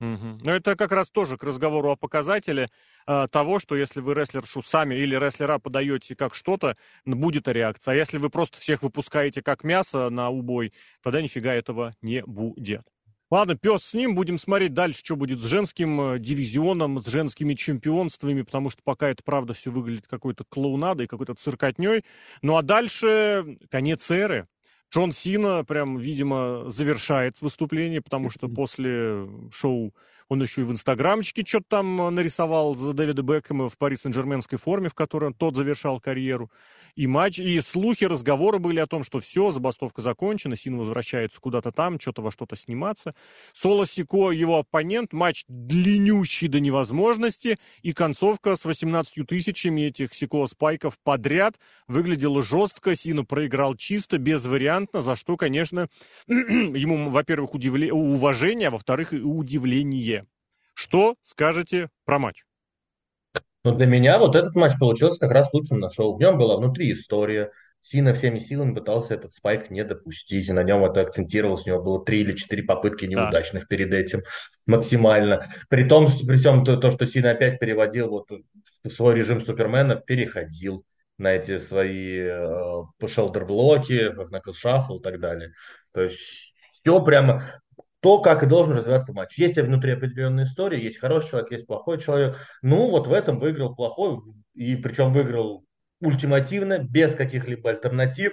Угу. Но это как раз тоже к разговору о показателе э, того, что если вы рестлершу сами или рестлера подаете как что-то, будет реакция. А если вы просто всех выпускаете как мясо на убой, тогда нифига этого не будет. Ладно, пес с ним, будем смотреть дальше, что будет с женским э, дивизионом, с женскими чемпионствами, потому что пока это, правда, все выглядит какой-то клоунадой, какой-то циркотней. Ну а дальше конец эры. Джон Сина прям, видимо, завершает выступление, потому что после шоу он еще и в инстаграмчике что-то там нарисовал за Дэвида Бекхэма в Пари Сен-Жерменской форме, в которой тот завершал карьеру и матч, и слухи, разговоры были о том, что все, забастовка закончена, Син возвращается куда-то там, что-то во что-то сниматься. Соло Сико, его оппонент, матч длиннющий до невозможности, и концовка с 18 тысячами этих Сико спайков подряд выглядела жестко, Сина проиграл чисто, безвариантно, за что, конечно, ему, во-первых, удивле... уважение, а во-вторых, удивление. Что скажете про матч? Но для меня вот этот матч получился как раз лучшим на шоу. В нем была внутри история. Сина всеми силами пытался этот спайк не допустить, и на нем это акцентировалось. У него было три или четыре попытки неудачных да. перед этим максимально. При том, при всем то, то, что Сина опять переводил вот в свой режим Супермена, переходил на эти свои э, шелдер-блоки, кнакл шаффл и так далее. То есть все прямо то, как и должен развиваться матч. Есть внутри определенная история, есть хороший человек, есть плохой человек. Ну, вот в этом выиграл плохой, и причем выиграл ультимативно, без каких-либо альтернатив.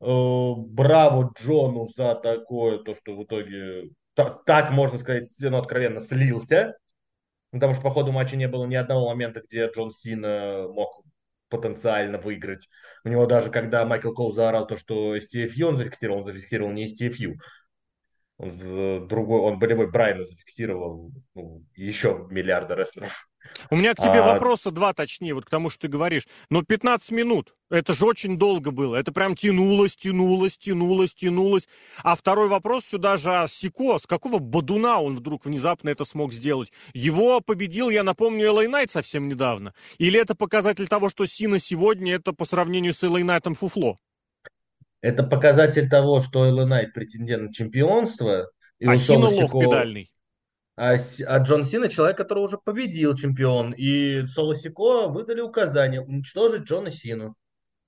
Э, браво Джону за такое, то, что в итоге, так, можно сказать, ну, откровенно слился. Потому что по ходу матча не было ни одного момента, где Джон Сина мог потенциально выиграть. У него даже, когда Майкл Коул заорал то, что STFU он зафиксировал, он зафиксировал не STFU в другой, он болевой Брайана зафиксировал ну, еще миллиарда рестлеров. У меня к тебе а... вопроса два, точнее, вот к тому, что ты говоришь. Но 15 минут, это же очень долго было. Это прям тянулось, тянулось, тянулось, тянулось. А второй вопрос сюда же а Сико. С какого бодуна он вдруг внезапно это смог сделать? Его победил, я напомню, Элэй Найт совсем недавно. Или это показатель того, что Сина сегодня это по сравнению с Элэй Найтом фуфло? Это показатель того, что Элла Найт претендент на чемпионство. И а Сина лох педальный. А, а Джон Сина человек, который уже победил чемпион. И Соло Сико выдали указание уничтожить Джона Сину.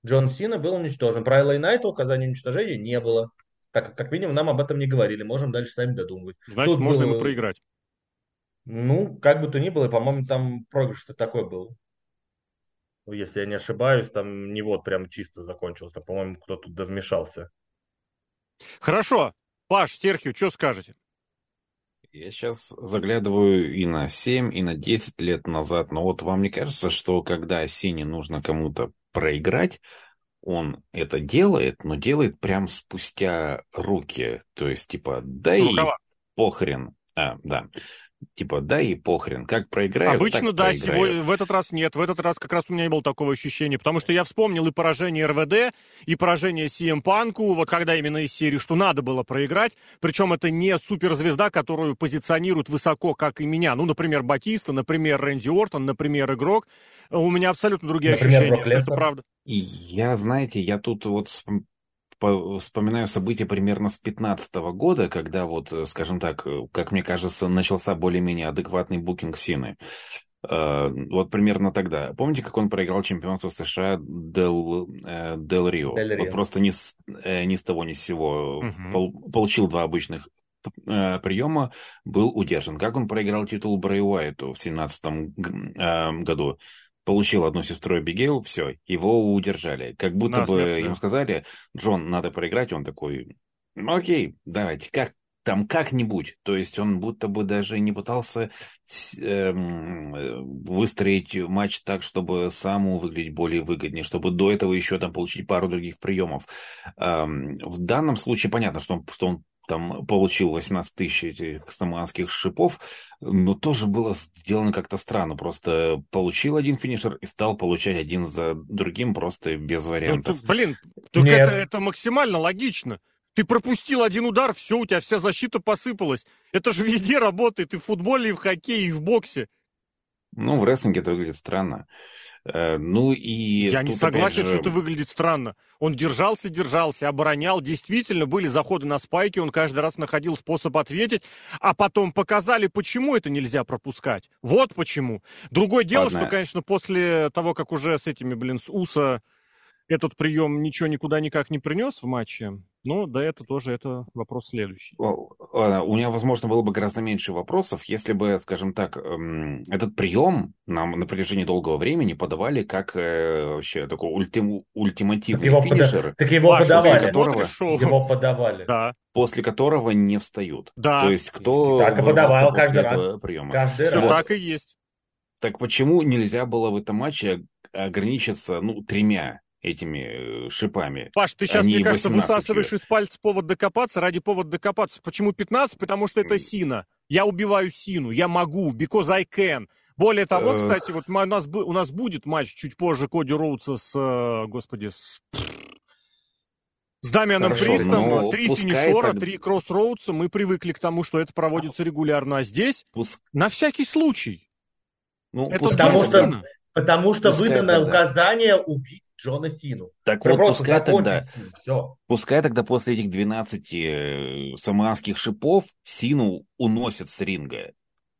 Джон Сина был уничтожен. Про Элла Найта указания уничтожения не было. Так как минимум нам об этом не говорили. Можем дальше сами додумывать. Значит, Тут можно было... ему проиграть. Ну, как бы то ни было, по-моему, там проигрыш-то такой был если я не ошибаюсь, там не вот прям чисто закончилось, там, по-моему, кто-то туда вмешался. Хорошо. Паш, Серхио, что скажете? Я сейчас заглядываю и на 7, и на 10 лет назад, но вот вам не кажется, что когда Сине нужно кому-то проиграть, он это делает, но делает прям спустя руки. То есть, типа, да и похрен. А, да. Типа, да и похрен, как проиграю, Обычно так да, сегодня, в этот раз нет, в этот раз как раз у меня не было такого ощущения, потому что я вспомнил и поражение РВД, и поражение CM Панку, вот когда именно из серии, что надо было проиграть, причем это не суперзвезда, которую позиционируют высоко, как и меня, ну, например, Батиста, например, Рэнди Ортон, например, игрок, у меня абсолютно другие например, ощущения, что это правда. И я, знаете, я тут вот вспоминаю события примерно с 15 года, когда вот, э, скажем так, э, как мне кажется, начался более-менее адекватный букинг Сины. Э, вот примерно тогда. Помните, как он проиграл чемпионство США Дел, Дел Рио? Дель Рио. Вот просто ни с, ни с того ни с сего. Угу. получил два обычных приема, был удержан. Как он проиграл титул Брэй Уайту в 17 году? Получил одну сестру Эбигейл, все, его удержали. Как будто Нас бы нет, ему сказали, Джон, надо проиграть, он такой, ну окей, давайте, как, там как-нибудь. То есть он будто бы даже не пытался э, выстроить матч так, чтобы самому выглядеть более выгоднее, чтобы до этого еще там получить пару других приемов. Э, в данном случае понятно, что он, что он там получил 18 тысяч этих самоанских шипов, но тоже было сделано как-то странно. Просто получил один финишер и стал получать один за другим просто без вариантов. Ну, ты, блин, только это, это максимально логично. Ты пропустил один удар, все, у тебя вся защита посыпалась. Это же везде работает, и в футболе, и в хоккее, и в боксе. Ну, в рестлинге это выглядит странно. Э, ну и... Я не согласен, же... что это выглядит странно. Он держался, держался, оборонял. Действительно, были заходы на спайки, он каждый раз находил способ ответить, а потом показали, почему это нельзя пропускать. Вот почему. Другое дело, Ладно. что, конечно, после того, как уже с этими, блин, с УСА этот прием ничего никуда никак не принес в матче, но да, это тоже это вопрос следующий. У меня, возможно, было бы гораздо меньше вопросов, если бы, скажем так, эм, этот прием нам на протяжении долгого времени подавали как э, вообще такой ультим, ультимативный так финишер. Пода... Так его Паша, подавали. Которого... Его подавали. Да. После которого не встают. Да. То есть кто так и подавал каждый раз. приема. Каждый Все раз. так и есть. Так почему нельзя было в этом матче ограничиться, ну, тремя этими э, шипами. Паш, ты сейчас, мне кажется, высасываешь из пальца повод докопаться ради повода докопаться. Почему 15? Потому что это Сина. Я убиваю Сину, я могу, because I can. Более того, кстати, вот у нас, у нас будет матч чуть позже Коди Роудса с, э, господи, с, с Дамианом Хорошо, Пристом. Ну, три финишора, так... три кроссроудса. Мы привыкли к тому, что это проводится регулярно. А здесь Пуск... на всякий случай. Ну, это потому что, потому что выдано тогда. указание убить Джона Сину. Так вот, пускай тогда, Все. пускай тогда после этих 12 э, саманских шипов Сину уносят с ринга.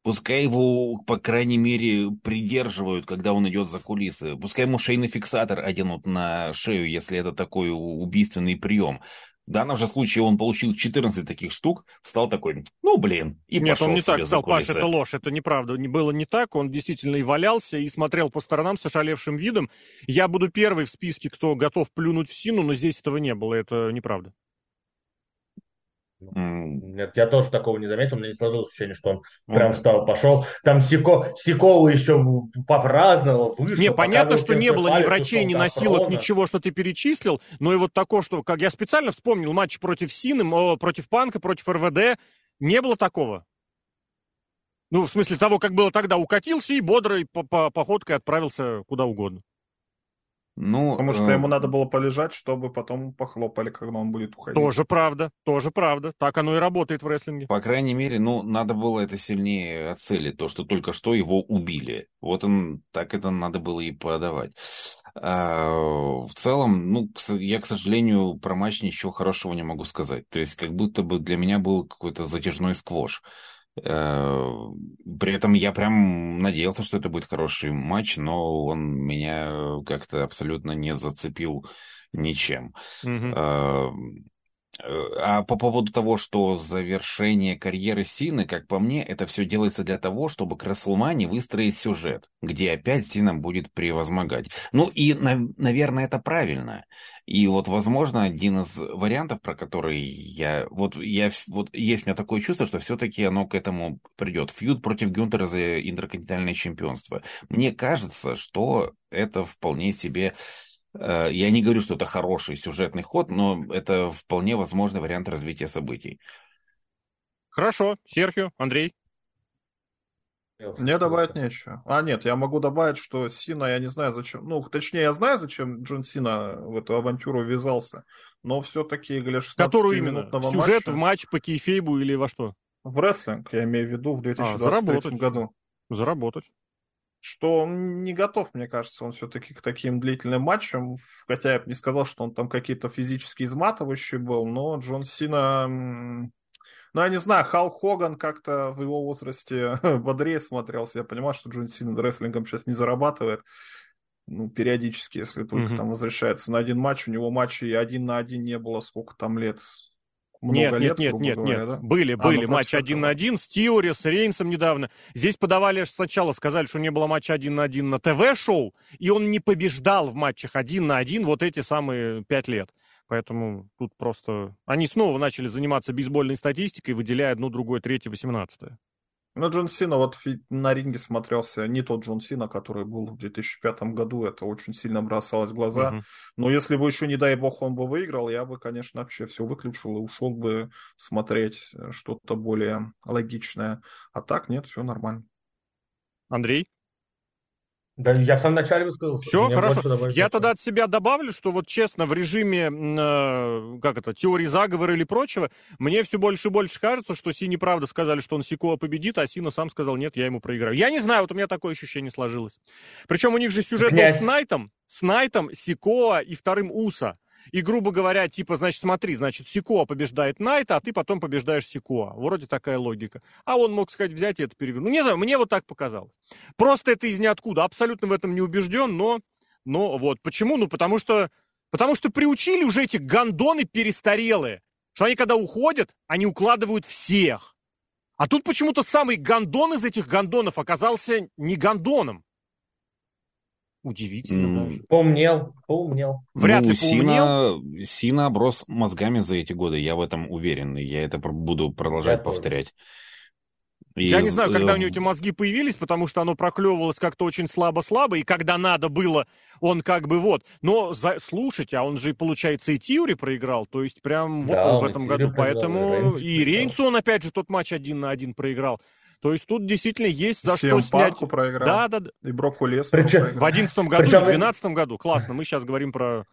Пускай его, по крайней мере, придерживают, когда он идет за кулисы. Пускай ему шейный фиксатор оденут на шею, если это такой убийственный прием. В данном же случае он получил 14 таких штук, стал такой, ну блин, и Нет, пошел он не так сказал, Паш, это ложь, это неправда. Не было не так, он действительно и валялся, и смотрел по сторонам с ошалевшим видом. Я буду первый в списке, кто готов плюнуть в Сину, но здесь этого не было, это неправда. Нет, я тоже такого не заметил, у меня не сложилось ощущение, что он прям встал, пошел. Там Сико, Сикову еще попраздновал, вышел. Не, понятно, что не было ни врачей, ни носилок, ничего, что ты перечислил, но и вот такое, что, как я специально вспомнил, матч против Сины, против Панка, против РВД, не было такого. Ну, в смысле того, как было тогда, укатился и бодрой по -по походкой отправился куда угодно. Ну, Потому что э... ему надо было полежать, чтобы потом похлопали, когда он будет уходить. Тоже правда, тоже правда. Так оно и работает в рестлинге. По крайней мере, ну, надо было это сильнее оцелить, то, что только что его убили. Вот он, так это надо было и подавать. А, в целом, ну, я, к сожалению, про матч ничего хорошего не могу сказать. То есть, как будто бы для меня был какой-то затяжной сквош. Э, при этом я прям надеялся, что это будет хороший матч, но он меня как-то абсолютно не зацепил ничем. Mm-hmm. А по поводу того, что завершение карьеры Сины, как по мне, это все делается для того, чтобы к Расселмане выстроить сюжет, где опять Сина будет превозмогать. Ну и, наверное, это правильно. И вот, возможно, один из вариантов, про который я... Вот, я, вот есть у меня такое чувство, что все-таки оно к этому придет. Фьюд против Гюнтера за интерконтинентальное чемпионство. Мне кажется, что это вполне себе я не говорю, что это хороший сюжетный ход, но это вполне возможный вариант развития событий. Хорошо. Серхио, Андрей? Мне добавить нечего. А, нет, я могу добавить, что Сина, я не знаю зачем, ну, точнее, я знаю, зачем Джон Сина в эту авантюру ввязался, но все-таки для 16 Которую именно? Сюжет матча... в матч по кейфейбу или во что? В рестлинг, я имею в виду, в 2023 а, году. Заработать что он не готов, мне кажется, он все-таки к таким длительным матчам, хотя я бы не сказал, что он там какие-то физически изматывающий был, но Джон Сина, ну, я не знаю, Халк Хоган как-то в его возрасте бодрее смотрелся, я понимаю, что Джон Сина рестлингом сейчас не зарабатывает, ну, периодически, если только mm-hmm. там возвращается на один матч, у него матчей один на один не было, сколько там лет, много нет, лет, нет, нет, говоря, нет, да? Были, а, были ну, матчи один на один с Тиори, с Рейнсом недавно. Здесь подавали сначала, сказали, что не было матча один на один на ТВ-шоу, и он не побеждал в матчах один на один вот эти самые пять лет. Поэтому тут просто... Они снова начали заниматься бейсбольной статистикой, выделяя одну, другое, третье, восемнадцатое. Ну, Джон Сина вот на ринге смотрелся не тот Джон Сина, который был в 2005 году. Это очень сильно бросалось в глаза. Угу. Но если бы еще, не дай бог, он бы выиграл, я бы, конечно, вообще все выключил и ушел бы смотреть что-то более логичное. А так нет, все нормально. Андрей? Да, я в самом начале высказал. Все, хорошо. Я тогда от себя добавлю, что вот честно, в режиме, э, как это, теории заговора или прочего, мне все больше и больше кажется, что Сини правда сказали, что он Сикоа победит, а Сина сам сказал, нет, я ему проиграю. Я не знаю, вот у меня такое ощущение сложилось. Причем у них же сюжет Князь. был с Найтом, с Найтом, Сикоа и вторым Уса. И, грубо говоря, типа, значит, смотри, значит, Сикоа побеждает Найта, а ты потом побеждаешь Сикоа. Вроде такая логика. А он мог сказать, взять и это перевернуть. Ну, не знаю, мне вот так показалось. Просто это из ниоткуда. Абсолютно в этом не убежден, но, но вот. Почему? Ну, потому что, потому что приучили уже эти гондоны перестарелые. Что они, когда уходят, они укладывают всех. А тут почему-то самый гондон из этих гондонов оказался не гондоном. Удивительно mm. даже. Поумнел, поумнел. Вряд ну, ли поумнел. Сина, Сина оброс мозгами за эти годы, я в этом уверен, и я это буду продолжать я повторять. И я не знаю, когда у него эти мозги появились, потому что оно проклевывалось как-то очень слабо-слабо, и когда надо было, он как бы вот. Но за... слушайте, а он же, получается, и Тиури проиграл, то есть прям вот да, он в этом году. Проиграл, поэтому и Рейнсу он опять же тот матч один на один проиграл. То есть тут действительно есть за Всем что снять. проиграл. Да, да, да. И Броку Лесу В одиннадцатом году Причем... и в двенадцатом году. Классно, мы сейчас говорим про...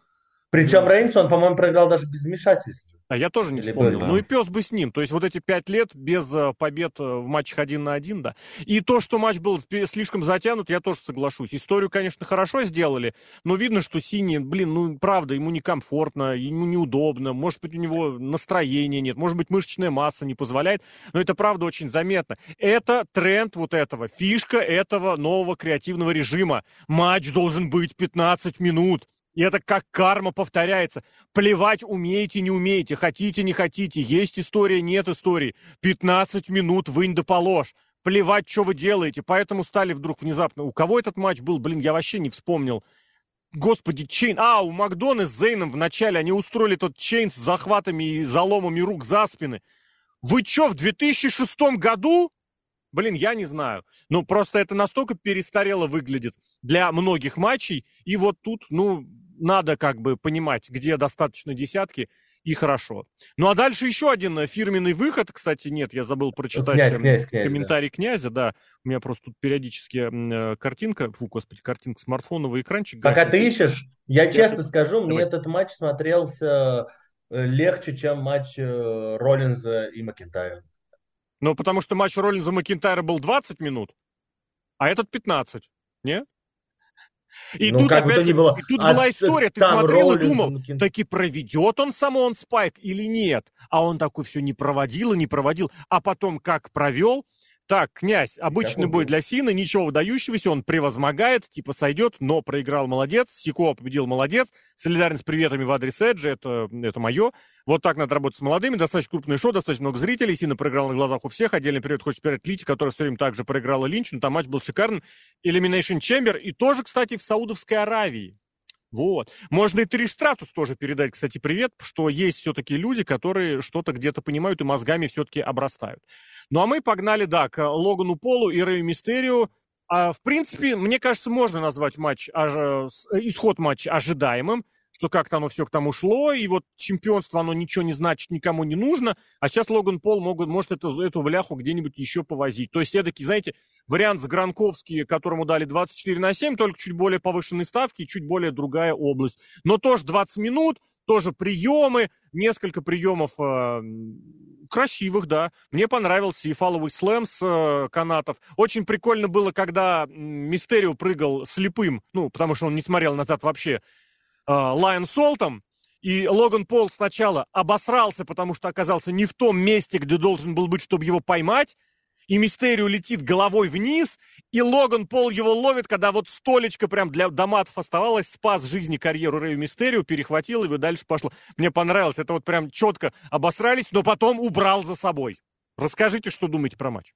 Причем Рейнс, он, по-моему, проиграл даже без вмешательств. А я тоже не Или вспомнил. Был, да. Ну и пес бы с ним. То есть вот эти пять лет без э, побед э, в матчах один на один, да. И то, что матч был слишком затянут, я тоже соглашусь. Историю, конечно, хорошо сделали, но видно, что синий, блин, ну правда, ему некомфортно, ему неудобно, может быть, у него настроения нет, может быть, мышечная масса не позволяет, но это правда очень заметно. Это тренд вот этого, фишка этого нового креативного режима. Матч должен быть 15 минут. И это как карма повторяется. Плевать умеете, не умеете, хотите, не хотите, есть история, нет истории. 15 минут вынь да положь. Плевать, что вы делаете. Поэтому стали вдруг внезапно. У кого этот матч был? Блин, я вообще не вспомнил. Господи, chain. А, у Макдона с Зейном в начале они устроили тот chain с захватами и заломами рук за спины. Вы что, в 2006 году? Блин, я не знаю. Ну, просто это настолько перестарело выглядит для многих матчей. И вот тут, ну, надо как бы понимать, где достаточно десятки, и хорошо. Ну а дальше еще один фирменный выход. Кстати, нет, я забыл прочитать князь, князь, князь, комментарий да. князя, да. У меня просто тут периодически э, картинка, фу, господи, картинка смартфоновый экранчик. Пока ты ищешь, я, я честно скажу, Давай. мне этот матч смотрелся э, легче, чем матч э, Роллинза и Макентайра. Ну, потому что матч Роллинза и Макентайра был 20 минут, а этот 15, не? И ну, тут опять же, было. И тут а была история, ты смотрел и думал, таки проведет он самон спайк или нет? А он такой все не проводил и не проводил. А потом как провел, так, князь, обычный бой для Сина, ничего выдающегося, он превозмогает, типа сойдет, но проиграл, молодец. Сико победил, молодец. Солидарен с приветами в адрес Эджи, это, это мое. Вот так надо работать с молодыми, достаточно крупное шоу, достаточно много зрителей. Сина проиграл на глазах у всех. Отдельный привет хочет передать Лити, который все время также проиграла Линч, но там матч был шикарный. Elimination Chamber и тоже, кстати, в Саудовской Аравии. Вот. Можно и Триштратус тоже передать, кстати, привет, что есть все-таки люди, которые что-то где-то понимают и мозгами все-таки обрастают. Ну а мы погнали, да, к Логану Полу и Рэю Мистерию. А, в принципе, мне кажется, можно назвать матч, а, исход матча ожидаемым что как-то оно все к тому шло, и вот чемпионство, оно ничего не значит, никому не нужно, а сейчас Логан Пол могут, может эту, эту бляху где-нибудь еще повозить. То есть, эдакий, знаете, вариант с Гранковски, которому дали 24 на 7, только чуть более повышенные ставки, чуть более другая область. Но тоже 20 минут, тоже приемы, несколько приемов э, красивых, да. Мне понравился и фаловый слэм с э, канатов. Очень прикольно было, когда Мистерио прыгал слепым, ну, потому что он не смотрел назад вообще, Лайон Солтом, и Логан Пол сначала обосрался, потому что оказался не в том месте, где должен был быть, чтобы его поймать, и Мистерио летит головой вниз, и Логан Пол его ловит, когда вот столечко прям для доматов оставалось, спас жизни карьеру Рэю Мистерио, перехватил его, дальше пошло. Мне понравилось, это вот прям четко обосрались, но потом убрал за собой. Расскажите, что думаете про матч.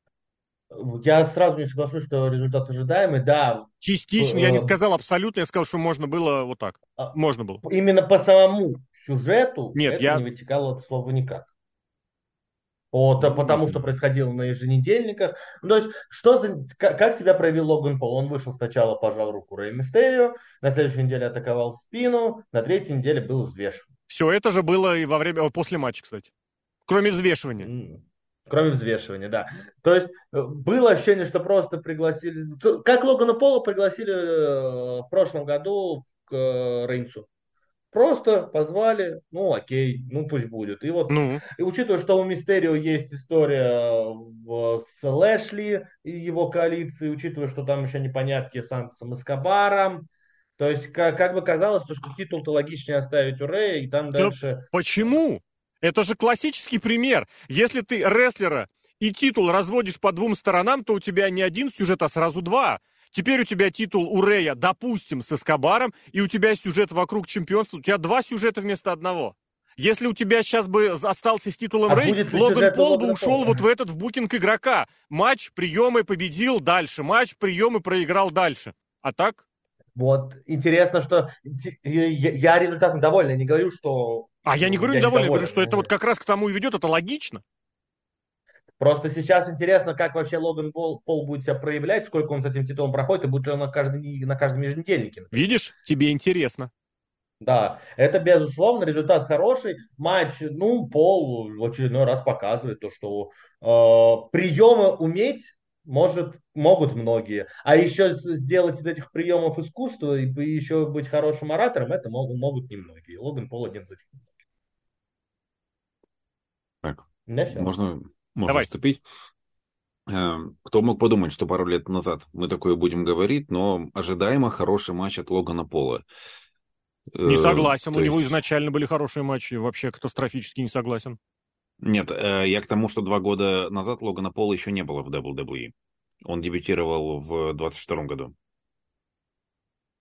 Я сразу не соглашусь, что результат ожидаемый, да. Частично, я не э, сказал абсолютно, я сказал, что можно было вот так. А, можно было. Именно по самому сюжету Нет, это я- не вытекало от слова никак. По- то- потому что происходило на еженедельниках. Ну, То есть, что за, как, как себя проявил Логан Пол? Он вышел сначала, пожал руку Рэй Мистерио, на следующей неделе атаковал спину, на третьей неделе был взвешен. Все это же было и во время, после матча, кстати. Кроме взвешивания. Кроме взвешивания, да. То есть э, было ощущение, что просто пригласили... Как Логана Пола пригласили э, в прошлом году к э, Рейнсу. Просто позвали, ну окей, ну пусть будет. И вот, Ну, и учитывая, что у Мистерио есть история в- с Лэшли и его коалицией, учитывая, что там еще непонятки с Антосом Эскобаром, то есть как, как бы казалось, то, что титул-то логичнее оставить у Рэя, и там Да дальше... почему? Это же классический пример. Если ты рестлера и титул разводишь по двум сторонам, то у тебя не один сюжет, а сразу два. Теперь у тебя титул у Рея, допустим, с Эскобаром, и у тебя сюжет вокруг чемпионства. У тебя два сюжета вместо одного. Если у тебя сейчас бы остался с титулом А Рэй, Логан Пол бы ушел вот в этот в букинг игрока. Матч, приемы, победил дальше. Матч, приемы, проиграл дальше. А так? Вот интересно, что я, я результатом доволен, я не говорю, что... А я не говорю я недоволен, я недоволен. говорю, что это вот как раз к тому и ведет, это логично. Просто сейчас интересно, как вообще Логан Пол, Пол будет себя проявлять, сколько он с этим титулом проходит, и будет ли он на, каждый, на каждом еженедельнике. Видишь, тебе интересно. Да, это безусловно, результат хороший. Матч, ну, Пол в очередной раз показывает то, что э, приемы уметь может, могут многие. А еще сделать из этих приемов искусство и еще быть хорошим оратором, это могут, могут немногие. Логан Пол один из этих. Так, У меня всё. можно, можно Давай. вступить. Э, Кто мог подумать, что пару лет назад мы такое будем говорить, но ожидаемо хороший матч от Логана Пола. Не Э, согласен, то у него есть- изначально были хорошие матчи, вообще катастрофически не согласен. Нет, э, я к тому, что два года назад Логана Пола еще не было в WWE. Он дебютировал в 22 году.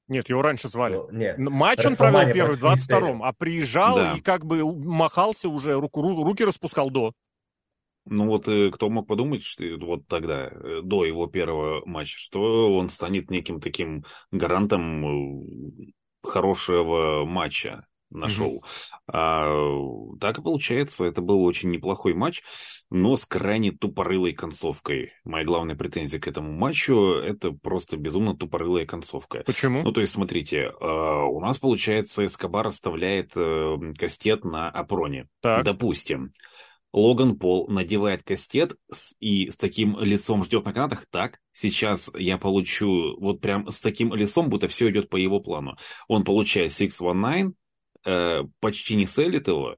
Нет, его раньше звали. Нет. Н- Матч он провел первый в против 22-м, а приезжал Да. и как бы махался уже, руку, ру- руки распускал до. Ну вот э, кто мог подумать, что вот тогда, э, до его первого матча, что он станет неким таким гарантом э, хорошего матча на Мгм. шоу. А, так и получается, это был очень неплохой матч, но с крайне тупорылой концовкой. Моя главная претензия к этому матчу – это просто безумно тупорылая концовка. Почему? Ну, то есть, смотрите, э, у нас, получается, Эскобар оставляет кастет на апроне. так. Допустим, Логан Пол надевает кастет и с таким лицом ждет на канатах. Так, сейчас я получу вот прям с таким лицом, будто все идет по его плану. Он получает 619, э, почти не sell ит его.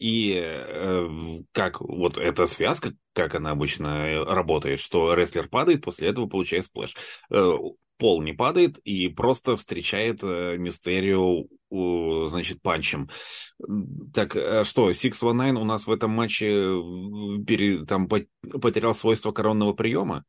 И э, как вот эта связка, как она обычно э, работает, что рестлер падает, после этого получает сплэш. Э, Пол не падает и просто встречает э, Мистерио, значит, панчем. Так, а что, 619 у нас в этом матче э, пере- там по- потерял свойство коронного приема?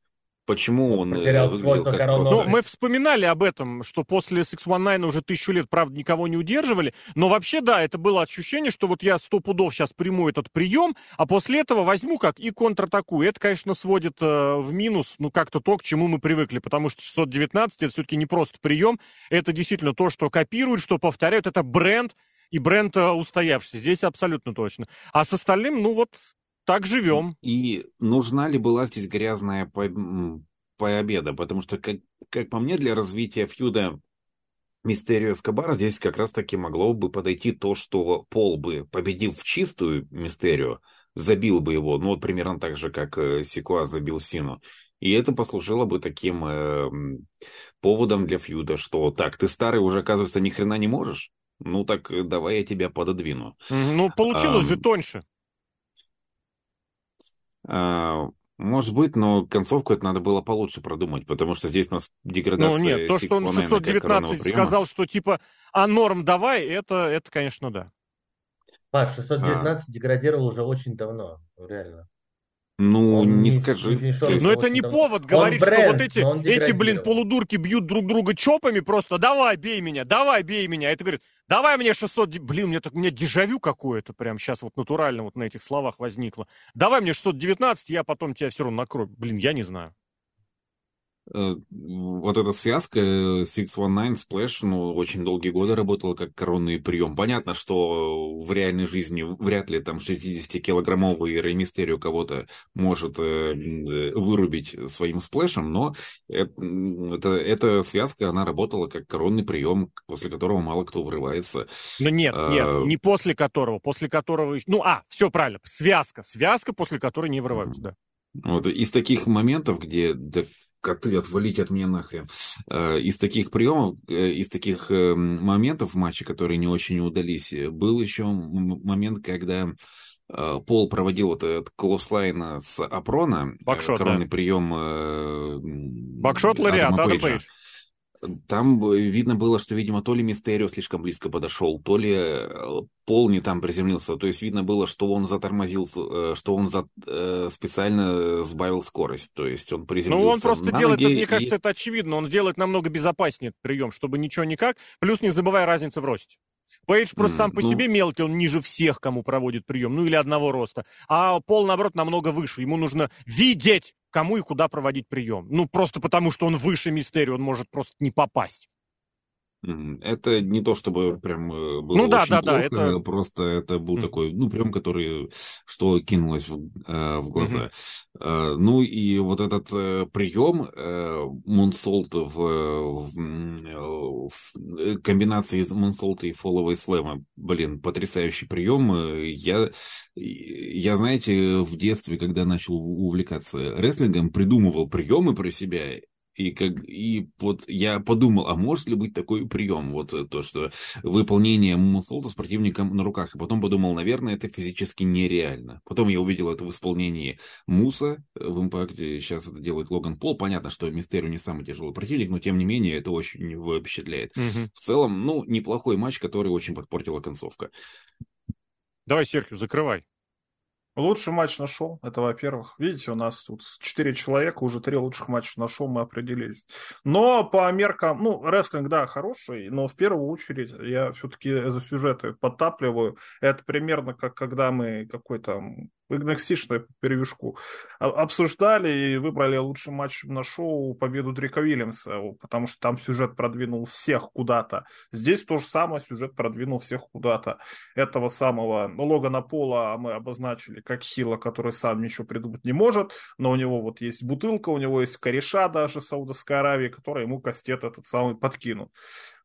Почему он э, Потерял свойство просто- Ну, мы вспоминали об этом, что после 619 уже тысячу лет, правда, никого не удерживали. Но вообще, да, это было ощущение, что вот я сто пудов сейчас приму этот прием, а после этого возьму как и контратакую. Это, конечно, сводит э, в минус, ну, как-то то, к чему мы привыкли. Потому что 619 это все-таки не просто прием, это действительно то, что копируют, что повторяют. Это бренд, и бренд э, устоявшийся. Здесь абсолютно точно. А с остальным, ну вот, так живем. И нужна ли была здесь грязная по- победа? Потому что, как, как по мне, для развития фьюда Мистерио Эскобара здесь как раз-таки могло бы подойти то, что Пол бы, победив в чистую Мистерио, забил бы его, ну вот примерно так же, как э, Сикуа забил Сину. И это послужило бы таким э, поводом для фьюда, что так, ты старый уже, оказывается, ни хрена не можешь? Ну так э, давай я тебя пододвину. Ну, получилось Ам, же тоньше. А, Может быть, но концовку это надо было получше продумать, потому что здесь у нас деградация Ну нет, то, что он 619 как коронного 619 приема. сказал, что типа, а норм давай, это, это, конечно, да. Паш, 619 деградировал уже очень давно, реально. Ну, Он не не- скажи. не Но очень это не повод Он говорить, что бренд, вот эти, эти, блин, полудурки бьют друг друга чопами просто, давай, бей меня, давай, бей меня. Это говорит, давай мне 600, де- блин, мне так, у меня дежавю какое-то прям сейчас вот натурально вот на этих словах возникло. Давай мне 619, я потом тебя все равно накрою. Блин, я не знаю. Э, вот эта связка 619 Splash, ну, очень долгие годы работала как коронный прием. Понятно, что в реальной жизни вряд ли там 60-килограммовый Рэй Мистерио кого-то может э, вырубить своим сплэшем, но это, эта связка, она работала как коронный прием, после которого мало кто вырывается. Ну нет, а... нет, не после которого, после которого... Ну, а, все правильно, связка, связка, после которой не вырываются, да. Вот из таких моментов, где да, коты, отвалить от меня нахрен. Э, из таких приемов, э, из таких э, моментов в матче, которые не очень удались, был еще момент, когда Пол проводил вот этот клоуслайн с Апрона, Бакшот, коронный да. прием Бакшот Лариат, Адам Пейдж. Там видно было, что, видимо, то ли Мистерио слишком близко подошел, то ли э, Пол не там приземлился. То есть видно было, что он затормозил, э, что он за, э, специально сбавил скорость. То есть он приземлился Ну, он просто делает, ноги, мне кажется, это очевидно. Он делает намного безопаснее этот прием, чтобы ничего никак. Плюс не забывая разницы в росте. Пейдж просто mm, сам по ну... себе мелкий, он ниже всех, кому проводит прием, ну или одного роста. А Пол, наоборот, намного выше. Ему нужно видеть кому и куда проводить прием. Ну, просто потому, что он выше мистерии, он может просто не попасть. Это не то, чтобы прям э, было ну, да, очень да, плохо, да, это... просто это был mm. такой, ну, прям который, что кинулось в, э, в глаза. Mm-hmm. ну, и вот этот э, прием э, Мунсолт в, в, в комбинации из Мунсолта и фолловой слэма, блин, потрясающий прием. Я, я, знаете, в детстве, когда начал увлекаться рестлингом, придумывал приемы про себя, и, как, и вот я подумал, а может ли быть такой прием? Вот э, то, что выполнение мусолта с противником на руках. И потом подумал, наверное, это физически нереально. Потом я увидел это в исполнении Муса э, в импакте. Сейчас это делает Логан Пол. Понятно, что Мистерио не самый тяжелый противник, но тем не менее это очень впечатляет. Угу. В целом, ну, неплохой матч, который очень подпортила концовка. Давай, Серхио, закрывай. Лучший матч нашел, это во-первых. Видите, у нас тут четыре человека, уже три лучших матча нашел, мы определились. Но по меркам, ну, рестлинг, да, хороший, но в первую очередь я все-таки за сюжеты подтапливаю. Это примерно как когда мы какой-то NXT-шную перевешку обсуждали и выбрали лучший матч на шоу победу Дрика Уильямса, потому что там сюжет продвинул всех куда-то. Здесь то же самое, сюжет продвинул всех куда-то. Этого самого Логана Пола мы обозначили как Хила, который сам ничего придумать не может, но у него вот есть бутылка, у него есть кореша даже в Саудовской Аравии, которая ему кастет этот самый подкинул.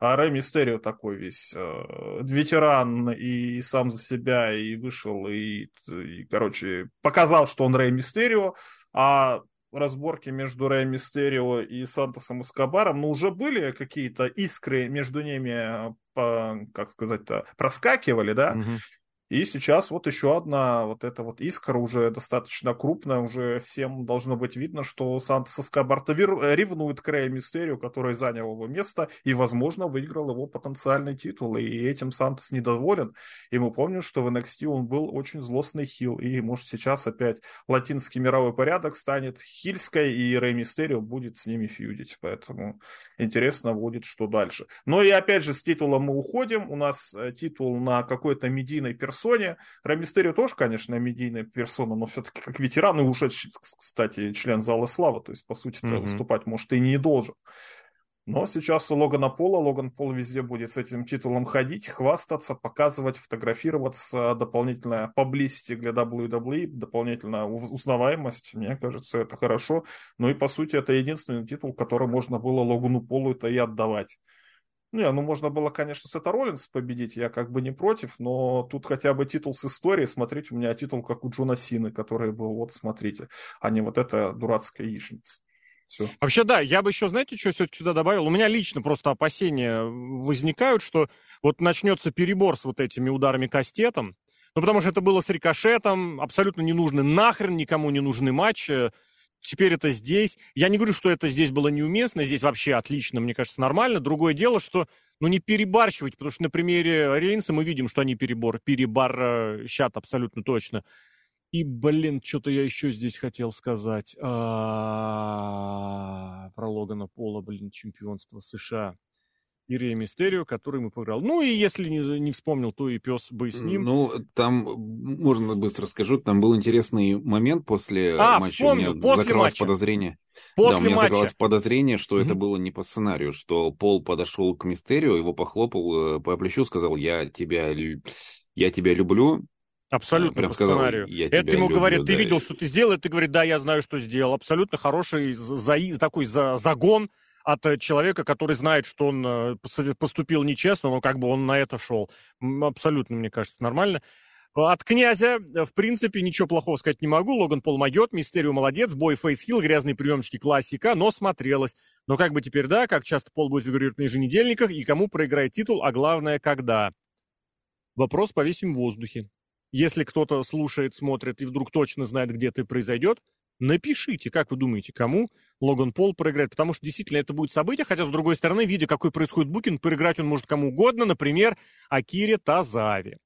А Рэй Мистерио такой весь э, ветеран и сам за себя, и вышел, и, и, короче, показал, что он Рэй Мистерио, а разборки между Рэй Мистерио и Сантосом Эскобаром, ну, уже были какие-то искры между ними, э, как сказать-то, проскакивали, да, угу. И сейчас вот еще одна вот эта вот искра уже достаточно крупная, уже всем должно быть видно, что Сантос Эскобарта ревнует к Рэя Мистерию, который занял его место и, возможно, выиграл его потенциальный титул. И этим Сантос недоволен. И мы помним, что в NXT он был очень злостный хил. И, может, сейчас опять латинский мировой порядок станет хильской, и Рэй Мистерио будет с ними фьюдить. Поэтому интересно будет, что дальше. Но и опять же, с титулом мы уходим. У нас э, титул на какой-то медийной персоне персоне. Рамистерио тоже, конечно, медийная персона, но все-таки как ветеран и ушедший, кстати, член Зала Славы, то есть, по сути mm-hmm. выступать, может, и не должен. Но сейчас у Логана Пола, Логан Пол везде будет с этим титулом ходить, хвастаться, показывать, фотографироваться, дополнительная поблизости для WWE, дополнительная узнаваемость, мне кажется, это хорошо. Ну и, по сути, это единственный титул, который можно было Логану Полу это и отдавать. Не, ну можно было, конечно, Сета Роллинс победить, я как бы не против, но тут хотя бы титул с историей, смотрите, у меня титул как у Джона Сины, который был, вот смотрите, а не вот эта дурацкая яичница. Все. Вообще, да, я бы еще, знаете, что сюда добавил? У меня лично просто опасения возникают, что вот начнется перебор с вот этими ударами кастетом, ну, потому что это было с рикошетом, абсолютно не нужны нахрен, никому не нужны матчи теперь это здесь. Я не говорю, что это здесь было неуместно, здесь вообще отлично, мне кажется, нормально. Другое дело, что ну, не перебарщивать, потому что на примере Рейнса мы видим, что они перебор, перебарщат абсолютно точно. И, блин, что-то я еще здесь хотел сказать. А, про Логана Пола, блин, чемпионство США. И Рей Мистерио, который ему проиграл. Ну и если не, не вспомнил, то и пес бы с ним. Ну, там, можно быстро скажу, там был интересный момент после а, матча. Вспомнил, у меня после закрылось матча. подозрение. После да, у меня матча. закрылось подозрение, что Мгм. это было не по сценарию, что Пол подошел к Мистерио, его похлопал э, по плечу, сказал, я тебя, я тебя люблю. Абсолютно Прям по сказал, сценарию. «Я Это ему люблю», говорит, ты да. видел, что ты сделал, и ты говорит, да, я знаю, что сделал. Абсолютно хороший за, такой за, загон от э, человека, который знает, что он э, пос- поступил нечестно, но как бы он на это шел. Абсолютно, мне кажется, нормально. От князя, э, в принципе, ничего плохого сказать не могу. Логан Пол могет, Мистерио молодец, бой Фейсхилл, грязные приемчики классика, но смотрелось. Но как бы теперь, да, как часто Пол будет фигурировать на еженедельниках, и кому проиграет титул, а главное, когда. Вопрос повесим в воздухе. Если кто-то слушает, смотрит и вдруг точно знает, где это произойдет, напишите, как вы думаете, кому Логан Пол проиграет. Потому что действительно это будет событие, хотя, с другой стороны, видя, какой происходит букинг, проиграть он может кому угодно, например, Акире Тазави.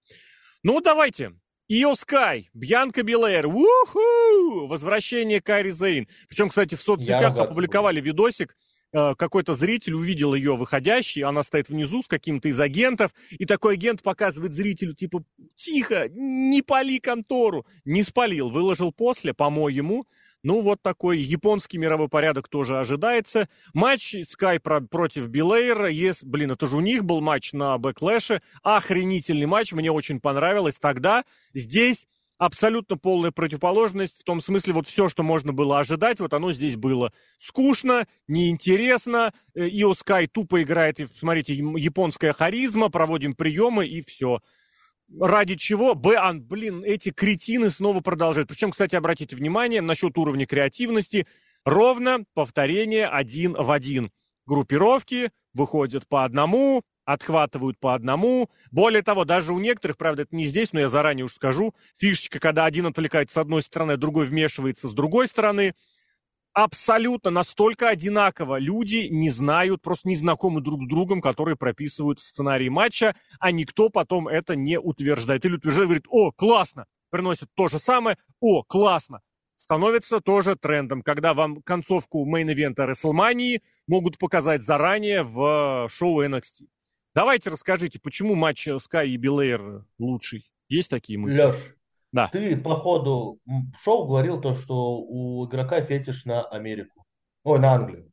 Ну, давайте. Ио Скай, Бьянка Белэр, уху! Возвращение Кайри Зейн. Причем, кстати, в соцсетях опубликовали видосик, э, какой-то зритель увидел ее выходящей, она стоит внизу с каким-то из агентов, и такой агент показывает зрителю, типа, тихо, не пали контору. Не спалил, выложил после, по-моему. Ну, вот такой японский мировой порядок тоже ожидается. Матч Sky про- против Билейра. Есть, блин, это же у них был матч на Backlash е. Охренительный матч, мне очень понравилось тогда. Здесь абсолютно полная противоположность, в том смысле, вот все, что можно было ожидать, вот оно здесь было. Скучно, неинтересно, э, Ио Скай тупо играет, смотрите, японская харизма, проводим приемы и все. Ради чего? Б, а, блин, эти кретины снова продолжают. Причем, кстати, обратите внимание насчет уровня креативности. Ровно повторение один в один. Группировки выходят по одному, отхватывают по одному. Более того, даже у некоторых, правда, это не здесь, но я заранее уж скажу, фишечка, когда один отвлекается с одной стороны, другой вмешивается с другой стороны. Абсолютно настолько одинаково. Люди не знают, просто не знакомы друг с другом, которые прописывают сценарий матча, а никто потом это не утверждает. Или утверждает, говорит, о, классно, приносит то же самое, о, классно. Становится тоже трендом, когда вам концовку мейн-ивента WrestleMania могут показать заранее в шоу NXT. Давайте расскажите, почему матч Sky и Белэйр лучший? Есть такие мысли? Леш, Да. ты по ходу шоу говорил то, что у игрока фетиш на Америку. Ой, на Англию.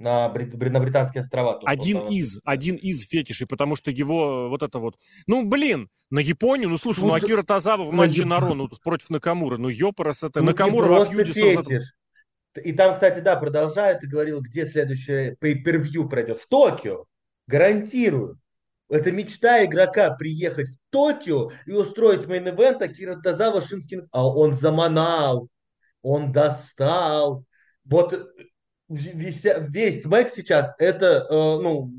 На, Брит- Бри- на Британские острова. Что Один там- из, один из фетишей, потому что его э, вот это вот... Ну, блин, на Японию, ну, слушай, ну, Ну, Акира Тазава в на матче Яп- на Ро, ну, против Накамура, ну, ёпарас это, Ну, Накамура во просто фьюде фетиш. И там, кстати, да, продолжают, ты говорил, где следующее pay-per-view пройдет. В Токио. Гарантирую. Это мечта игрока приехать в Токио и устроить main event Акира Тазава Шинскин. А он заманал. Он достал. Вот э, весь, весь Мэк сейчас, это, э, ну,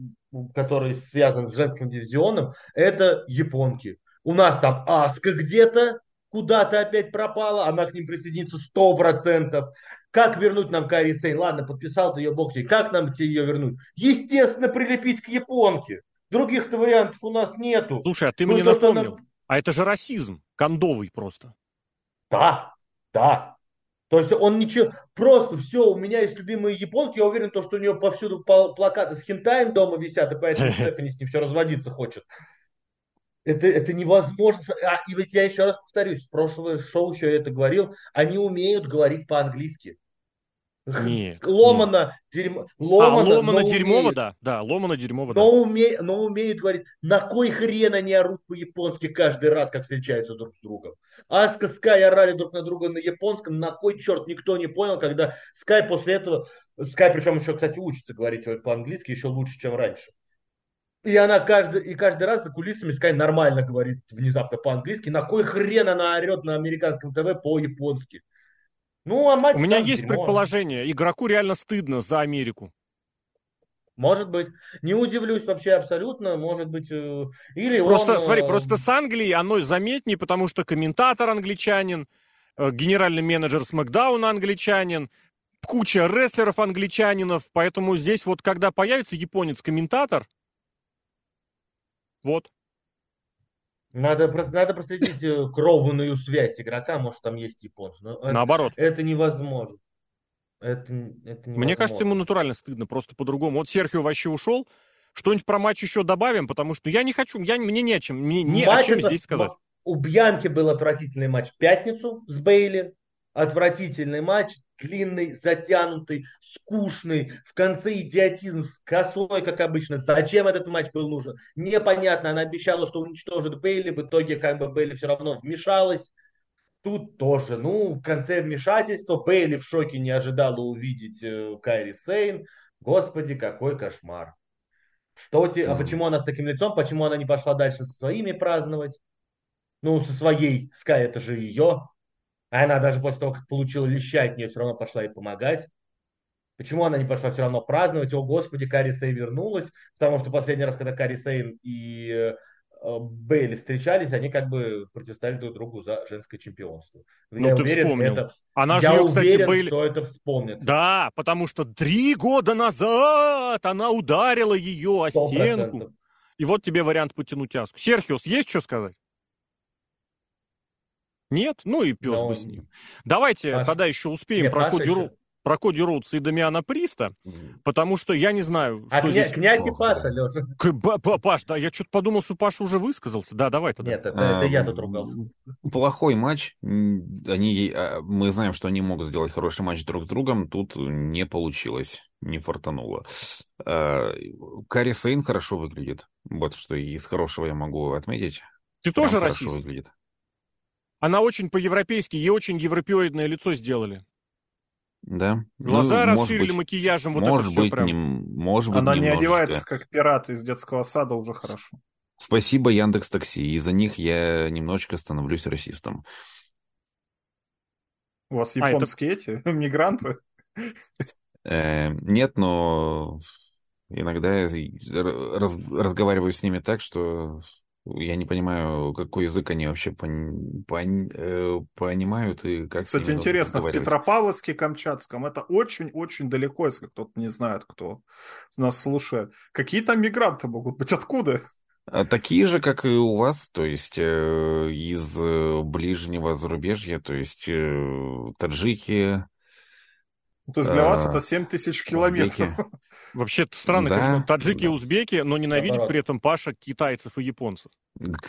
который связан с женским дивизионом, это японки. У нас там Аска где-то, куда-то опять пропала, она к ним присоединится 100%. Как вернуть нам Кари Сейн? Ладно, подписал ты ее, бог тебе. Как нам тебе ее вернуть? Естественно, прилепить к японке. Других-то вариантов у нас нету. Слушай, а ты Ну, мне напомнил. она- А это же расизм, кондовый просто. Да, да. То есть он ничего, просто все, у меня есть любимые японки, я уверен, то, что у нее повсюду плакаты с хентаем дома висят, и поэтому Стефани с ним все разводиться хочет. Это, это невозможно. А, и ведь я еще раз повторюсь, в прошлое шоу еще я это говорил, они умеют говорить по-английски. Не, Ломано, дерьмо, А, ломано, но дерьмово, умеют. да. Да, ломано дерьмово, да. Но, уме, но умеют говорить, на кой хрен они орут по-японски каждый раз, как встречаются друг с другом. Аска, Скай орали друг на друга на японском, на кой черт никто не понял, когда Скай после этого, Скай причем еще, кстати, учится говорить по-английски еще лучше, чем раньше. И она каждый, и каждый раз за кулисами Скай нормально говорит внезапно по-английски. На кой хрен она орет на американском ТВ по-японски? Ну, а матч У меня есть дерьмо. предположение. Игроку реально стыдно за Америку. Может быть. Не удивлюсь вообще абсолютно. Может быть. э, Или Просто, он, смотри, э, просто с Англией оно заметнее, потому что комментатор англичанин, э, генеральный менеджер Смакдауна англичанин, куча рестлеров англичанинов, поэтому здесь вот когда появится японец-комментатор, вот. Надо, надо проследить э, кровную связь игрока. Может, там есть японцы. Но это, Наоборот. это невозможно. Это, это невозможно. Мне кажется, ему натурально стыдно, просто по-другому. Вот Серхио вообще ушел, Что-нибудь про матч еще добавим, потому что я не хочу, я, мне не о чем, мне не Матч о чем это- здесь сказать. У Бьянки был отвратительный матч в пятницу с Бейли. Отвратительный матч, длинный, затянутый, скучный. В конце идиотизм с косой, как обычно. Зачем этот матч был нужен? Непонятно. Она обещала, что уничтожит Бейли. В итоге как бы Бейли все равно вмешалась. Тут тоже, ну, в конце вмешательства Бейли в шоке не ожидала увидеть э, Кайри Сейн. Господи, какой кошмар. Что те, а Мгм. почему она с таким лицом? Почему она не пошла дальше со своими праздновать? Ну, со своей, Скай, это же ее. А она даже после того, как получила леща от нее, все равно пошла ей помогать. Почему она не пошла все равно праздновать? О, Господи, Кари Сейн вернулась. Потому что последний раз, когда Кари Сейн и э, Бейли встречались, они как бы протестовали друг другу за женское чемпионство. Ну, я ты уверен, вспомнил. это... Она я же, кстати, уверен, Бейли... что это вспомнят. Да, потому что три года назад она ударила ее о Сто стенку. процентов. И вот тебе вариант потянуть аску. Серхиос, есть что сказать? Нет? Ну и пес Но- бы с ним. Давайте Паша. тогда еще успеем Нет, про, Ро- еще. про Коди Роудса и Дамиана Приста, потому что я не знаю, А что кня- здесь... князь и Паша. Леша. К- Паш, да, я что-то подумал, что Паша уже высказался. Да, давай тогда. Нет, это, это я тут ругался. Плохой матч. Они, а, мы знаем, что они могут сделать хороший матч друг с другом. Тут не получилось, не фартануло. А, Кари Сейн хорошо выглядит. Вот что из хорошего я могу отметить. Ты Прям тоже хорошо расист? выглядит. Она очень по-европейски, ей очень европеоидное лицо сделали. Да. Глаза Ну, расширили быть, макияжем, вот может это все быть, прям. нем- может быть, Она не немножечко. одевается как пират из детского сада уже хорошо. Спасибо Яндекс Такси. Из-за них я немножечко становлюсь расистом. У вас А, это- японские эти мигранты? Э, нет, но иногда я раз- разговариваю с ними так, что я не понимаю, какой язык они вообще пон- пон- э, понимают и как Кстати, интересно, в. Петропавловске, Камчатском, это очень-очень далеко, если кто-то не знает, кто нас слушает. Какие там мигранты могут быть? Откуда? А Такие же, как и у вас, то есть э, из э, ближнего зарубежья, то есть таджики, То есть для вас А, это 7 тысяч километров. узбеки. Вообще это странно, Да, конечно, таджики и узбеки, но ненавидит Наоборот. при этом Паша китайцев и японцев.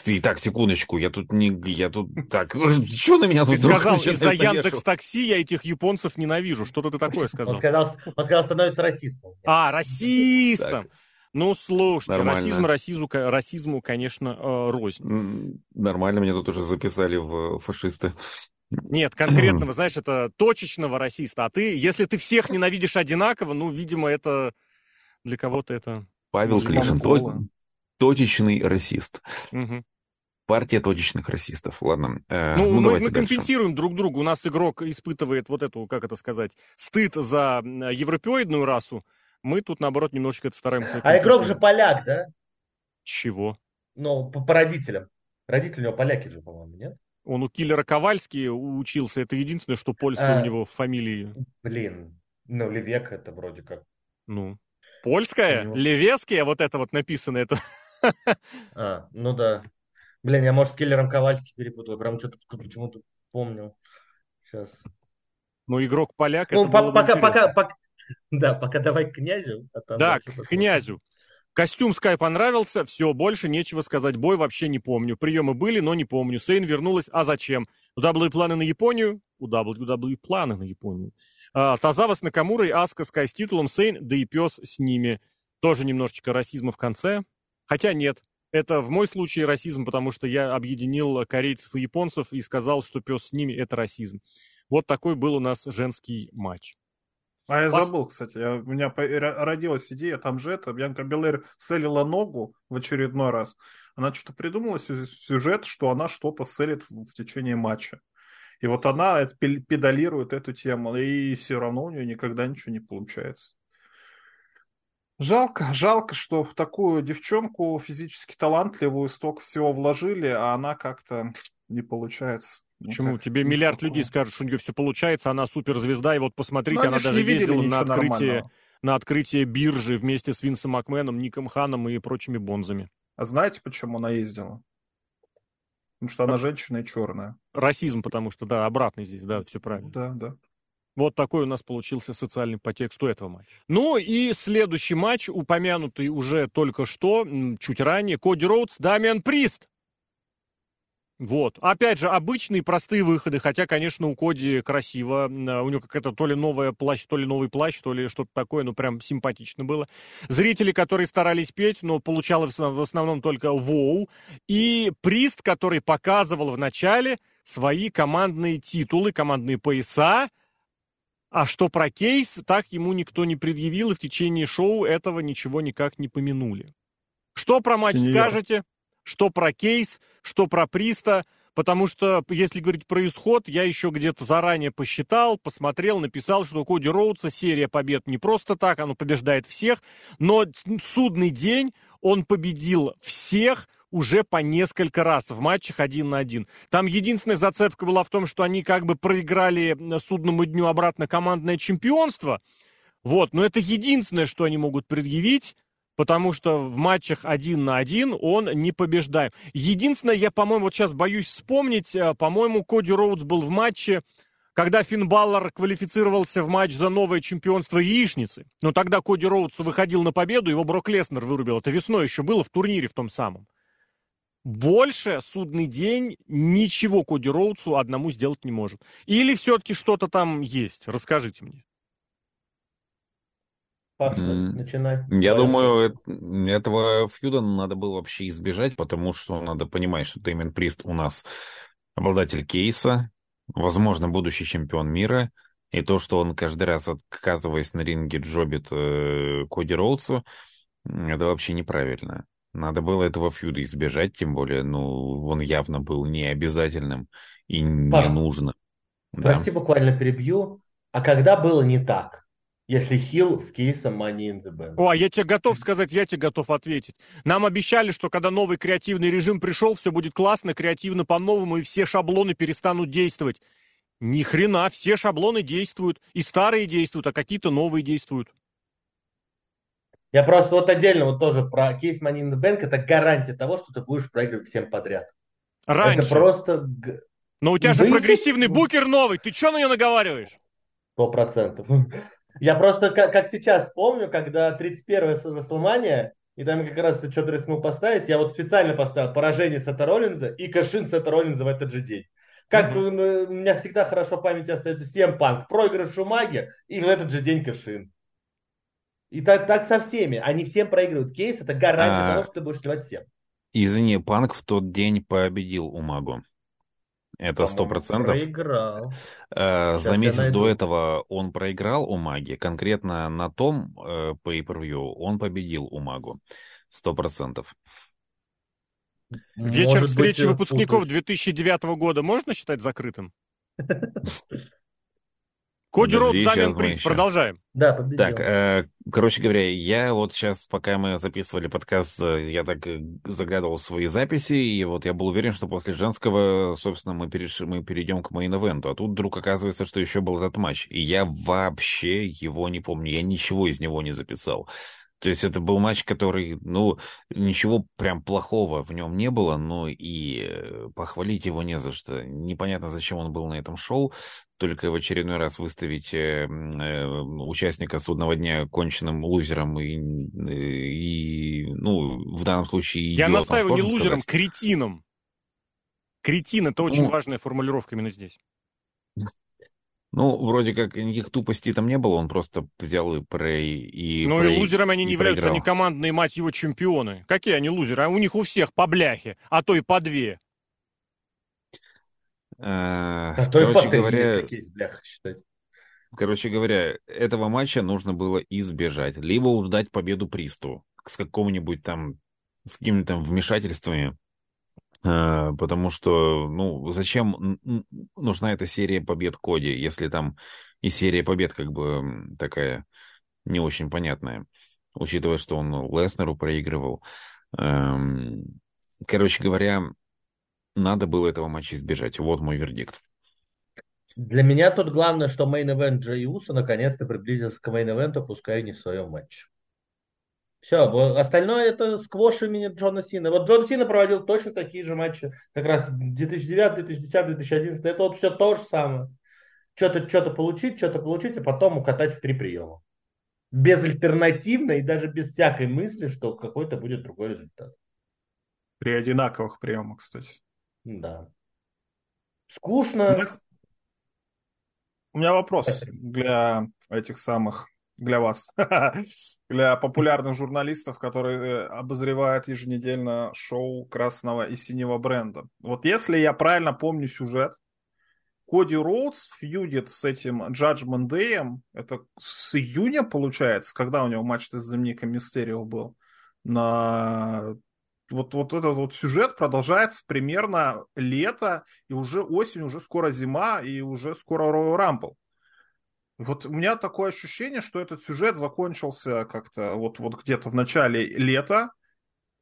И так, секундочку, я тут не... Я тут... Так, что на меня Ты тут вдруг сказал, из-за? Яндекс Такси я этих японцев ненавижу. Что-то ты такое Он сказал. он сказал, становится расистом. А, расистом. Так. Ну, слушайте, Нормально. расизм расизму, расизму, конечно, э, рознь. Нормально, меня тут уже записали в э, фашисты. Нет, конкретного, знаешь, это точечного расиста. А ты, если ты всех ненавидишь одинаково, ну, видимо, это для кого-то это... Павел Клишин, то- точечный расист. Мгм. Партия точечных расистов. Ладно, э, Ну, ну, мы, давайте мы дальше. компенсируем друг другу. У нас игрок испытывает вот эту, как это сказать, стыд за европеоидную расу. Мы тут, наоборот, немножечко это стараемся А игрок же поляк, да? Чего? Ну, по, по родителям. Родители у него поляки же, по-моему, нет? Он у киллера Ковальски учился. Это единственное, что польское А. у него в фамилии. Блин, ну, Левек это вроде как. Ну, польская, него- левецкая, вот это вот написано. Это А, ну да. Блин, я, может, с Киллером Ковальски перепутал. Прям что-то почему-то помнил. Сейчас. Ну, игрок поляк, Ну, это по- пока, пока, пока, да, пока давай к князю. а Да, к князю. Костюм Скай понравился, все, больше нечего сказать. Бой вообще не помню. Приемы были, но не помню. Сейн вернулась, а зачем? У WWE планы на Японию? У WWE планы на Японию. А, Тазава с Накамурой, Аска Скай с титулом, Сейн, да и пес с ними. Тоже немножечко расизма в конце. Хотя нет, это в мой случае расизм, потому что я объединил корейцев и японцев и сказал, что пес с ними – это расизм. Вот такой был у нас женский матч. А я Пос- забыл, кстати, я- у меня родилась идея, там же это, Бьянка Белэр селила ногу в очередной раз. Она что-то придумала сю- сюжет, что она что-то селит в, в течение матча. И вот она это педалирует эту тему, и все равно у нее никогда ничего не получается. Жалко, жалко, что в такую девчонку физически талантливую столько всего вложили, а она как-то не получается. Почему? Никак Тебе не миллиард такое. людей скажут, что у нее все получается, она суперзвезда, и вот посмотрите, Ну, она даже ездила на открытие, нормального. на открытие биржи вместе с Винсом Макменом, Ником Ханом и прочими бонзами. А знаете, почему она ездила? Потому что она женщина и черная. Расизм, потому что, да, обратный здесь, да, все правильно. Да, да. Вот такой у нас получился социальный подтекст у этого матча. Ну и следующий матч, упомянутый уже только что, чуть ранее, Коди Роудс, Дамиан Прист. Вот. Опять же, обычные простые выходы, хотя, конечно, у Коди красиво. У него какая-то то ли новая плащ, то ли новый плащ, то ли что-то такое, ну, прям симпатично было. Зрители, которые старались петь, но получалось в основном только воу. И Прист, который показывал в начале свои командные титулы, командные пояса, а что про кейс, так ему никто не предъявил, и в течение шоу этого ничего никак не помянули. Что про матч Сеньор. скажете? Что про кейс, что про Приста, потому что, если говорить про исход, я еще где-то заранее посчитал, посмотрел, написал, что у Коди Роудса серия побед не просто так, оно побеждает всех, но судный день он победил всех, уже по несколько раз в матчах один на один. Там единственная зацепка была в том, что они как бы проиграли судному дню обратно командное чемпионство. Вот, но это единственное, что они могут предъявить потому что в матчах один на один он не побеждает. Единственное, я, по-моему, вот сейчас боюсь вспомнить, э, по-моему, Коди Роудс был в матче, когда Финн Баллар квалифицировался в матч за новое чемпионство яичницы. Но тогда Коди Роудс выходил на победу, его Брок Леснер вырубил. Это весной еще было в турнире в том самом. Больше судный день ничего Коди Роудсу одному сделать не может. Или все-таки что-то там есть? Расскажите мне. Паш, mm. начинай. Я Давай думаю, этого фьюда надо было вообще избежать, потому что надо понимать, что Теймен Прист у нас обладатель кейса, возможно, будущий чемпион мира, и то, что он каждый раз, отказываясь на ринге, джобит э, Коди Роудсу, это вообще неправильно. Надо было этого фьюда избежать, тем более, ну, он явно был не обязательным и Паш, не нужно. Прости, да. буквально перебью. А когда было не так? Если Хилл с кейсом Money in the Bank. О, а я тебе готов сказать, я тебе готов ответить. Нам обещали, что когда новый креативный режим пришел, все будет классно, креативно по-новому, и все шаблоны перестанут действовать. Ни хрена, все шаблоны действуют. И старые действуют, а какие-то новые действуют. Я просто вот отдельно вот тоже про кейс Money in the Bank, это гарантия того, что ты будешь проигрывать всем подряд. Раньше. Это просто... Но у тебя же прогрессивный букер новый, ты что на нее наговариваешь? Сто процентов. Я просто как, как сейчас помню, когда 31-е Расселмания, и там как раз что-то рискнул поставить, я вот специально поставил поражение Сета Роллинза и кашин Сета Роллинза в этот же день. Как mm-hmm. у меня всегда хорошо в памяти остается Сем Панк, проигрыш у маги и в этот же день кашин. И так, так со всеми. Они всем проигрывают. Кейс это гарантия а... того, что ты будешь сливать всем. Извини, Панк в тот день победил у Магу. Это сто процентов. Проиграл. Э, за месяц до этого он проиграл у Маги. Конкретно на том э, pay-per-view он победил у Магу. Сто процентов. Вечер встречи выпускников 2009 года можно считать закрытым? Коди Роуд, Дамиан Прист, продолжаем. Да, победил. Так, э, короче говоря, я вот сейчас, пока мы записывали подкаст, э, я так э, заглядывал в свои записи, и вот я был уверен, что после женского, собственно, мы, переш... мы перейдем к мейн-эвенту. А тут вдруг оказывается, что еще был этот матч. И я вообще его не помню, я ничего из него не записал. То есть это был матч, который, ну, ничего прям плохого в нем не было, но и э, похвалить его не за что. Непонятно, зачем он был на этом шоу, только в очередной раз выставить э, э, участника судного дня конченным лузером и, э, и ну, в данном случае... Я настаиваю не лузером, сказать. кретином. Кретин — это очень ну, важная формулировка именно здесь. Ну, вроде как никаких тупостей там не было, он просто взял и про и Ну и лузерами они не являются, они командные, мать его, чемпионы. Какие они лузеры? А у них у всех по бляхе, а то и по две. А, а короче говоря, бляха считать. Короче говоря, этого матча нужно было избежать. Либо ждать победу Присту с каким-нибудь там, с какими-то там вмешательствами потому что, ну, зачем нужна эта серия побед Коди, если там и серия побед как бы такая не очень понятная, учитывая, что он Леснеру проигрывал. Эм, короче говоря, надо было этого матча избежать. Вот мой вердикт. Для меня тут главное, что main event Джей Уса наконец-то приблизился к main event у, пускай не в своем матче. Все, остальное это сквош имени Джона Сина. Вот Джон Сина проводил точно такие же матчи, как раз 2009, 2010, 2011. Это вот все то же самое. что-то что получить, что-то получить, а потом укатать в три приема. Безальтернативно и даже без всякой мысли, что какой-то будет другой результат. При одинаковых приемах, кстати. Да. Скучно. У меня вопрос для этих самых, для вас, для популярных журналистов, которые обозревают еженедельно шоу красного и синего бренда. Вот если я правильно помню сюжет, Коди Роудс фьюдит с этим Judgment Day, это с июня получается, когда у него матч с Домиником Мистерио был, на вот, вот этот вот сюжет продолжается примерно лето, и уже осень, уже скоро зима, и уже скоро Royal Rumble. Вот у меня такое ощущение, что этот сюжет закончился как-то вот, вот где-то в начале лета,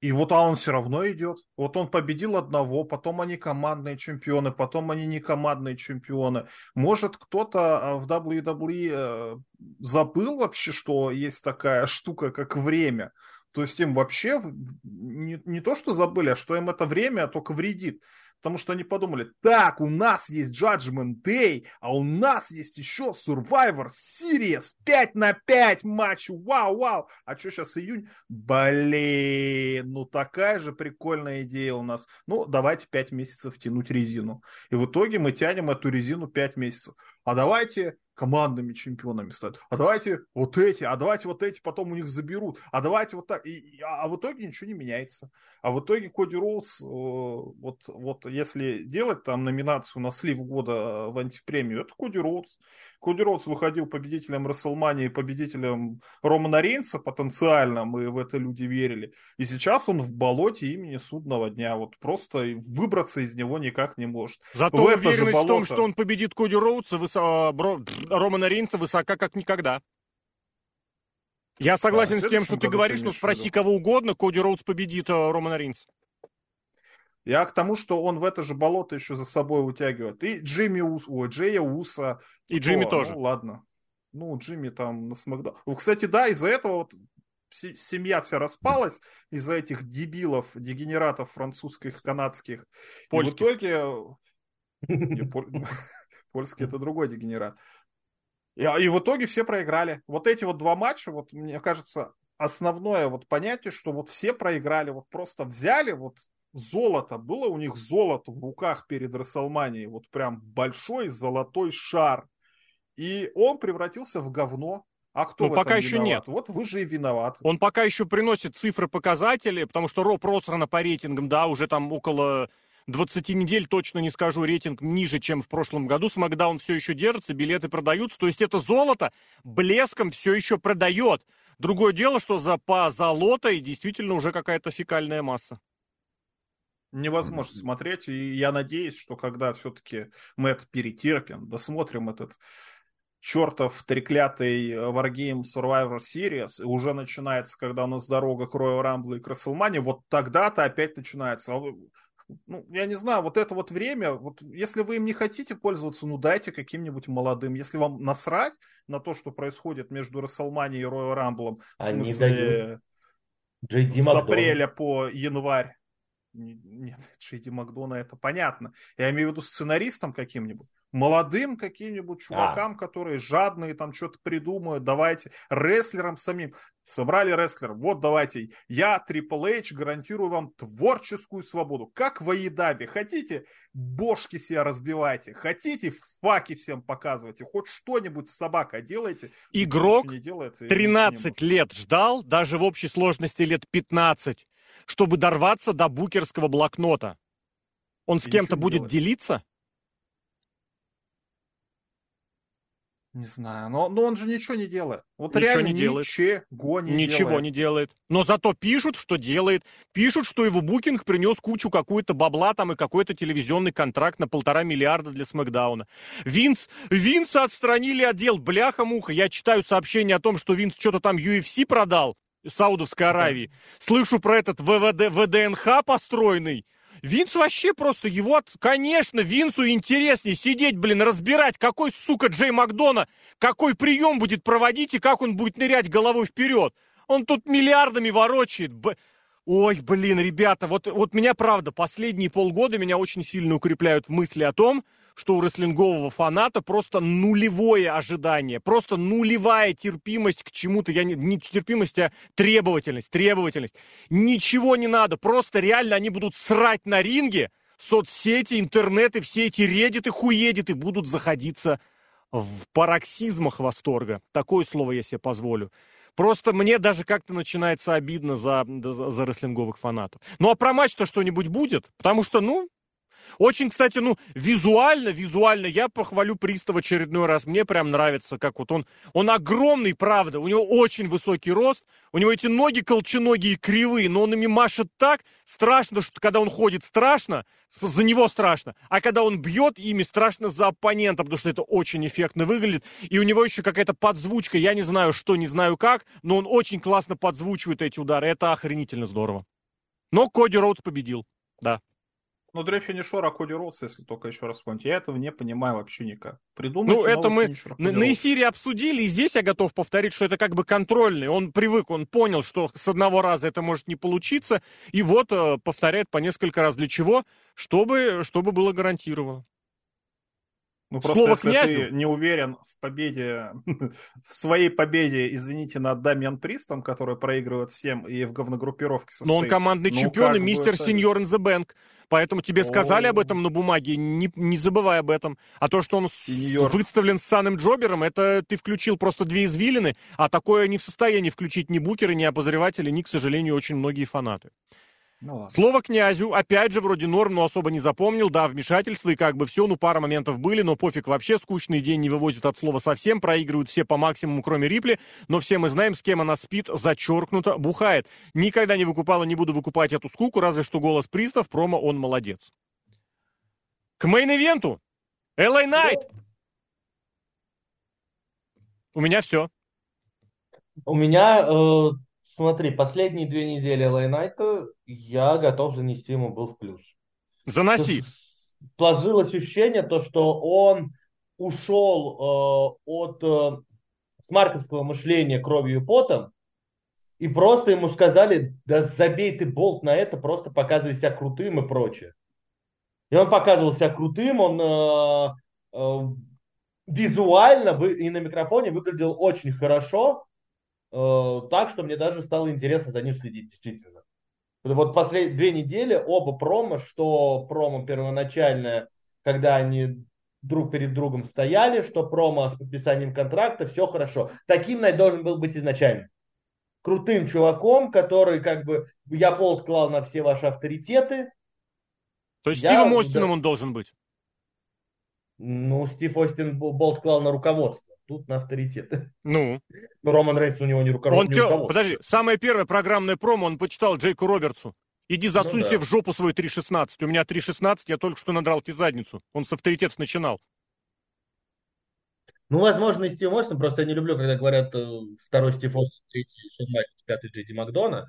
и вот а он все равно идет. Вот он победил одного, потом они командные чемпионы, потом они не командные чемпионы. Может, кто-то а, в WWE э, забыл вообще, что есть такая штука, как время. То есть им вообще не, не то, что забыли, а что им это время только вредит. Потому что они подумали, так, у нас есть Judgment Day, а у нас есть еще Survivor Series 5 на 5 матч, вау, вау. А что сейчас июнь? Блин, ну такая же прикольная идея у нас. Ну, давайте 5 месяцев тянуть резину. И в итоге мы тянем эту резину 5 месяцев. А давайте командными чемпионами стать. А давайте вот эти, а давайте вот эти потом у них заберут, а давайте вот так. И, а, а в итоге ничего не меняется. А в итоге Коди Роуз, э, вот, вот если делать там номинацию на слив года в антипремию, это Коди Роуз. Коди Роуз выходил победителем Расселмании, победителем Романа Рейнса потенциально, мы в это люди верили. И сейчас он в болоте имени судного дня. Вот просто выбраться из него никак не может. Зато в уверенность в том, что он победит Коди Роудса, высо... Романа Рейнса высока как никогда. Я согласен да, с тем, что ты говоришь, но спроси кого угодно, Коди Роудс победит э, Романа Рейнса. Я к тому, что он в это же болото еще за собой утягивает. И Джимми Ус, ой, Джея Уса. И Джимми О, тоже. Ну, ладно. Ну, Джимми там на Смакдаун. Ну, кстати, да, из-за этого вот семья вся распалась из-за этих дебилов, дегенератов французских, канадских. Польских. И в итоге... Польский это другой дегенерат. И, а, и в итоге все проиграли. Вот эти вот два матча, вот мне кажется, основное вот понятие, что вот все проиграли, вот просто взяли вот золото, было у них золото в руках перед Расселманией, вот прям большой золотой шар. И он превратился в говно. А кто ну, пока еще виноват? нет. Вот вы же и виноваты. Он пока еще приносит цифры показатели, потому что Ро просрано по рейтингам, да, уже там около 20 недель точно не скажу, рейтинг ниже, чем в прошлом году. Смакдаун все еще держится, билеты продаются. То есть это золото блеском все еще продает. Другое дело, что за по золотой действительно уже какая-то фекальная масса. Невозможно смотреть, и я надеюсь, что когда все-таки мы это перетерпим, досмотрим этот чертов треклятый Wargame Survivor Series, и уже начинается, когда у нас дорога к Royal Rumble и к WrestleMania, вот тогда-то опять начинается. А ну, я не знаю, вот это вот время, вот если вы им не хотите пользоваться, ну дайте каким-нибудь молодым. Если вам насрать на то, что происходит между Расселмани и Роyal Рамблом, в смысле с апреля по январь. Нет, Джейди Макдона это понятно. Я имею в виду сценаристом каким-нибудь молодым каким-нибудь чувакам, а. которые жадные, там что-то придумают, давайте, рестлерам самим. Собрали рестлер, вот давайте, я, Triple H, гарантирую вам творческую свободу. Как в Аидабе. Хотите, бошки себя разбивайте. Хотите, факи всем показывайте. Хоть что-нибудь с собакой делайте. Игрок не делается, 13 лет ждал, даже в общей сложности лет 15, чтобы дорваться до букерского блокнота. Он с кем-то будет делать. делиться? Не знаю, но, но он же ничего не делает. Вот ничего реально не делает. ничего не ничего делает. не делает. Но зато пишут, что делает. Пишут, что его букинг принес кучу какую-то бабла там и какой-то телевизионный контракт на полтора миллиарда для Смакдауна. Винс, Винса отстранили отдел, бляха-муха. Я читаю сообщение о том, что Винс что-то там UFC продал, Саудовской Аравии. Слышу про этот ВВД, ВДНХ построенный. Винс вообще просто его... Конечно, Винсу интереснее сидеть, блин, разбирать, какой, сука, Джей Макдона, какой прием будет проводить и как он будет нырять головой вперед. Он тут миллиардами ворочает. Ой, блин, ребята, вот, вот меня, правда, последние полгода меня очень сильно укрепляют в мысли о том, что у рестлингового фаната просто нулевое ожидание, просто нулевая терпимость к чему-то. Я не, не терпимость, а требовательность, требовательность. Ничего не надо, просто реально они будут срать на ринге, соцсети, интернеты, все эти реддиты, хуедиты будут заходиться в пароксизмах восторга. Такое слово я себе позволю. Просто мне даже как-то начинается обидно за, за, за рестлинговых фанатов. Ну а про матч-то что-нибудь будет? Потому что, ну, очень, кстати, ну, визуально, визуально я похвалю Пристава очередной раз. Мне прям нравится, как вот он, он огромный, правда, у него очень высокий рост, у него эти ноги колченогие кривые, но он ими машет так, страшно, что когда он ходит, страшно, за него страшно, а когда он бьет ими, страшно за оппонента, потому что это очень эффектно выглядит, и у него еще какая-то подзвучка, я не знаю что, не знаю как, но он очень классно подзвучивает эти удары, это охренительно здорово. Но Коди Роудс победил, да. Ну, для финишера Коди Роудс, если только еще раз вспомнить, я этого не понимаю вообще никак. Придумайте Ну, это мы на, на эфире обсудили, и здесь я готов повторить, что это как бы контрольный. Он привык, он понял, что с одного раза это может не получиться, и вот э, повторяет по несколько раз. Для чего? Чтобы, чтобы было гарантировано. Ну, просто Слово если князю. ты не уверен в победе, в своей победе, извините, над Дамиан Пристом, который проигрывает всем и в говногруппировке состоит. Но он командный ну, чемпион и мистер сеньор in the bank. Поэтому тебе сказали О. об этом на бумаге, не, не забывай об этом. А то, что он Сеньор. выставлен с Санным Джобером, это ты включил просто две извилины, а такое не в состоянии включить ни букеры, ни обозреватели, ни, к сожалению, очень многие фанаты. Ну, Слово князю, опять же, вроде норм, но особо не запомнил, да, вмешательство и как бы все, ну, пара моментов были, но пофиг вообще, скучный день не вывозит от слова совсем, проигрывают все по максимуму, кроме Рипли, но все мы знаем, с кем она спит, зачеркнуто, бухает. Никогда не выкупала, не буду выкупать эту скуку, разве что голос пристав, промо он молодец. К мейн-ивенту! Элай Найт! У меня все. У меня э, Смотри, последние две недели Лайнайта я готов занести ему был в плюс. Заноси. Сложилось ощущение, то, что он ушел э, от э, смарковского мышления кровью и потом, и просто ему сказали, да забей ты болт на это, просто показывай себя крутым и прочее. И он показывал себя крутым, он э, э, визуально вы, и на микрофоне выглядел очень хорошо, так, что мне даже стало интересно за ним следить, действительно. Вот последние две недели оба промо, что промо первоначальное, когда они друг перед другом стояли, что промо с подписанием контракта, все хорошо. Таким Найт должен был быть изначально. Крутым чуваком, который как бы, я болт клал на все ваши авторитеты. То есть я, Стивом Остином да, он должен быть? Ну, Стив Остин болт клал на руководство. Тут на авторитет. Ну? Но Роман Рейнс у него не, рукору... он не те... Подожди, самое первое программное промо он почитал Джейку Робертсу. Иди засунь ну, да. себе в жопу свой 3.16. У меня 3.16, я только что надрал тебе задницу. Он с авторитетов начинал. Ну, возможно, и Стив Остин, просто я не люблю, когда говорят э, второй Стив Остин, третий Шон Майклс, пятый Джейди Макдона.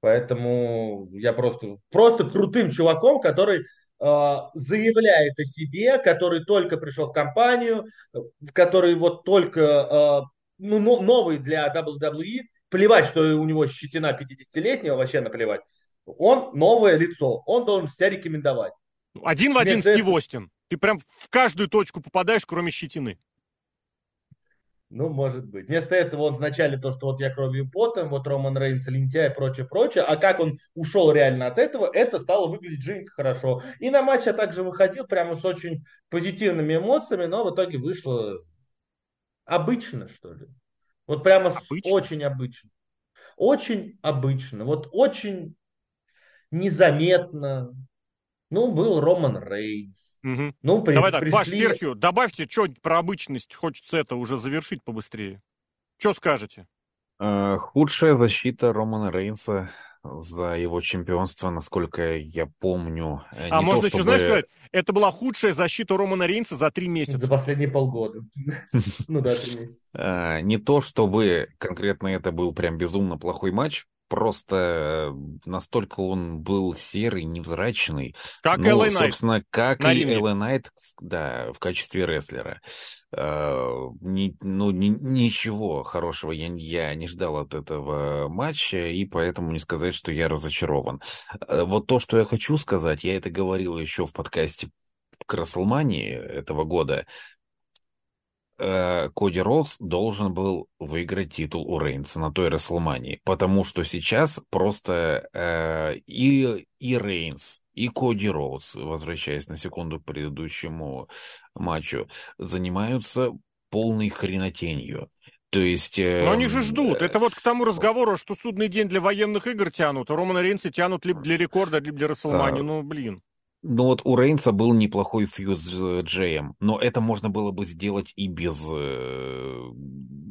Поэтому я просто, просто крутым чуваком, который заявляет о себе, который только пришел в компанию, в который вот только э, ну, новый для WWE, плевать, что у него щетина 50-летнего, вообще наплевать. Он новое лицо, он должен себя рекомендовать. Один в один Стив Остин. Ты прям в каждую точку попадаешь, кроме щетины. Ну, может быть. Вместо этого он вначале то, что вот я кровью потом, вот Роман Рейнс, лентяй и прочее, прочее. А как он ушел реально от этого, это стало выглядеть жинка хорошо. И на матч я также выходил прямо с очень позитивными эмоциями, но в итоге вышло обычно, что ли. Вот прямо обычно? очень обычно. Очень обычно. Вот очень незаметно. Ну, был Роман Рейнс. Угу. Ну, при, Давай так, пришли... Паш Серхио, добавьте что-нибудь про обычность, хочется это уже завершить побыстрее. Что скажете? Uh, худшая защита Романа Рейнса за его чемпионство, насколько я помню. Э, а можно то, еще, чтобы... знаешь, сказать, это была худшая защита Романа Рейнса за три месяца. За последние полгода. Ну да, три месяца. А, не то, чтобы конкретно это был прям безумно плохой матч, просто настолько он был серый, невзрачный. Как ну, Элли собственно, как и Элли Найт, да, в качестве рестлера. Uh, ни, ну, ни, ничего хорошего я, я не ждал от этого матча, и поэтому не сказать, что я разочарован. Uh, вот то, что я хочу сказать, я это говорил еще в подкасте к Расселмании этого года, э, Коди Роуз должен был выиграть титул у Рейнса на той Расселмании, потому что сейчас просто э, и, и Рейнс, и Коди Роуз, возвращаясь на секунду к предыдущему матчу, занимаются полной хренотенью. То есть... Э, Но они же ждут. Это вот к тому разговору, что судный день для военных игр тянут, а Романа Рейнса тянут либо для рекорда, либо для Расселмани. А... Ну, блин. Ну вот у Рейнса был неплохой фьюз с Джеем, но это можно было бы сделать и без, э,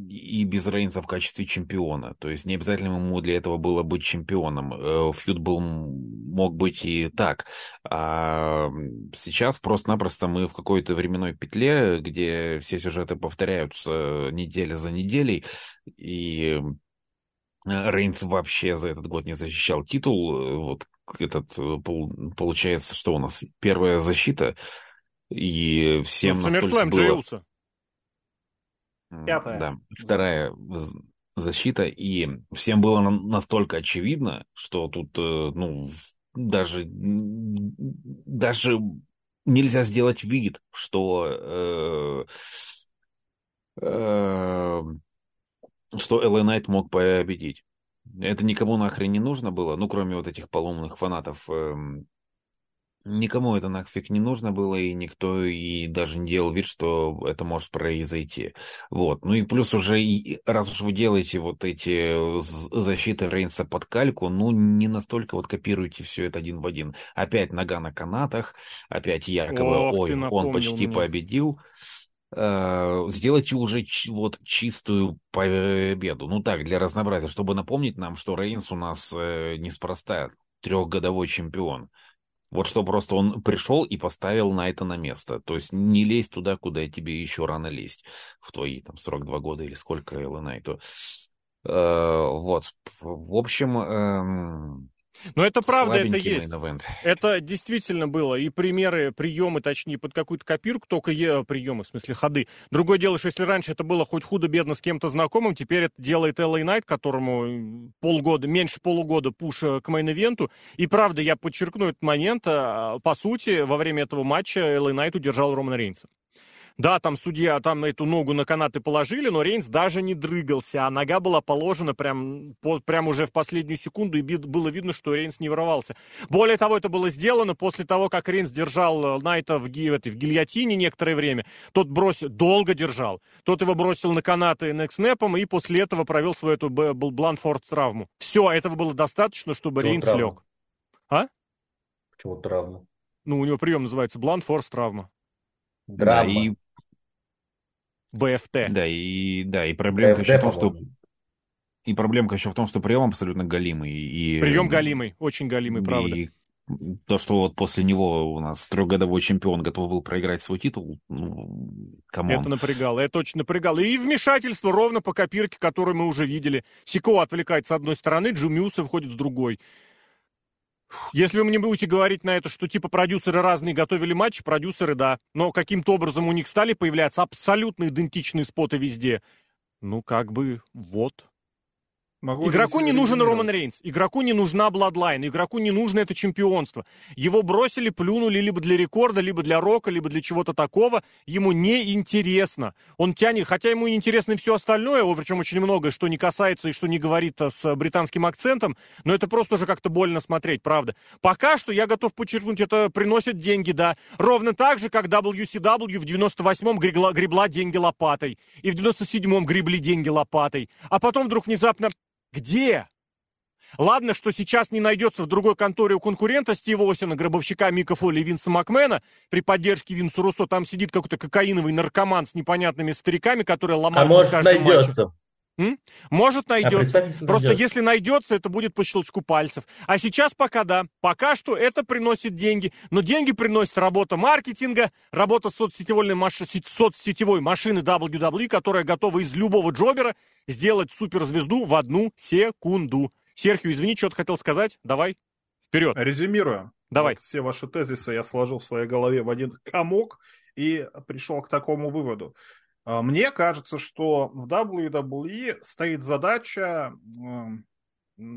и без Рейнса в качестве чемпиона. То есть не обязательно ему для этого было быть чемпионом. Э, фьюд был, мог быть и так. А сейчас просто-напросто мы в какой-то временной петле, где все сюжеты повторяются неделя за неделей, и Рейнс вообще за этот год не защищал титул. Вот этот, э, получается, что у нас первая защита, и всем ну, настолько было... Джейуса. Пятая. Да, вторая защита, и всем было настолько очевидно, что тут, э, ну, даже, даже нельзя сделать вид, что, э, э, что Элли Найт мог победить. Это никому нахрен не нужно было, ну, кроме вот этих поломных фанатов. Эм, никому это нафиг не нужно было, и никто и даже не делал вид, что это может произойти. Вот. Ну и плюс уже, раз уж вы делаете вот эти защиты Рейнса под кальку, ну не настолько вот копируйте все это один в один. Опять нога на канатах, опять якобы, Ох, ой, он почти мне. победил. Э, сделайте уже вот чистую победу. Ну так, для разнообразия, чтобы напомнить нам, что Рейнс у нас э, неспроста трехгодовой чемпион. Вот что просто он пришел и поставил на это на место. То есть не лезь туда, куда тебе еще рано лезть. В твои там 42 года или сколько Элла. Э, вот. В общем, эм, но это правда, это есть. Это действительно было. И примеры, приемы, точнее, под какую-то копирку, только е, приемы, в смысле ходы. Другое дело, что если раньше это было хоть худо-бедно с кем-то знакомым, теперь это делает LA Knight, которому полгода, меньше полугода пуш э, к мейн-ивенту. И правда, я подчеркну этот момент, э, по сути, во время этого матча LA Knight удержал Романа Рейнса. Да, там судья, там эту ногу на канаты положили, но Рейнс даже не дрыгался, а нога была положена прям, по, прям уже в последнюю секунду, и было видно, что Рейнс не ворвался. Более того, это было сделано после того, как Рейнс держал э, Найта в, ги, в, этой, в гильотине некоторое время. Тот бросил, долго держал. Тот его бросил на канаты некснепом, и после этого провел свою эту Бланфорд травму. Все, этого было достаточно, чтобы Почему Рейнс травма? лег. А? Почему травма? Ну, у него прием называется Бланфорс травма. Драма. Да, и БФТ. Да, и, да, и проблемка БФТ, еще в том, что... И проблемка еще в том, что прием абсолютно галимый. И... Прием галимый, очень галимый, правда. И то, что вот после него у нас трехгодовой чемпион готов был проиграть свой титул, ну, come on. Это напрягало, это очень напрягало. И вмешательство ровно по копирке, которую мы уже видели. Сико отвлекает с одной стороны, Джимми Усо выходит с другой. Если вы мне будете говорить на это, что типа продюсеры разные готовили матчи, продюсеры, да. Но каким-то образом у них стали появляться абсолютно идентичные споты везде. Ну, как бы, вот. Могу игроку не нужен Роман Рейнс, игроку не нужна Бладлайн, игроку не нужно это чемпионство. Его бросили, плюнули либо для рекорда, либо для рока, либо для чего-то такого. Ему не интересно. Он тянет, хотя ему интересно и все остальное, причем очень многое, что не касается и что не говорит а, с британским акцентом, но это просто уже как-то больно смотреть, правда. Пока что я готов подчеркнуть, это приносит деньги, да. Ровно так же, как WCW в 98-м гребла, гребла деньги лопатой, и в 97-м гребли деньги лопатой, а потом вдруг внезапно где? Ладно, что сейчас не найдется в другой конторе у конкурента Стива Осина, гробовщика Мика Фоли и Винса Макмена, при поддержке Винса Руссо, там сидит какой-то кокаиновый наркоман с непонятными стариками, которые ломают а может найдется. Матче. М? Может, найдется. А Просто найдется. если найдется, это будет по щелчку пальцев. А сейчас пока да. Пока что это приносит деньги. Но деньги приносит работа маркетинга, работа соцсетевой, маш... соцсетевой машины WWE, которая готова из любого джобера сделать суперзвезду в одну секунду. Серхио, извини, что ты хотел сказать? Давай, вперед. Резюмируя. Давай. Вот все ваши тезисы я сложил в своей голове в один комок и пришел к такому выводу. А, мне кажется, что в WWE стоит задача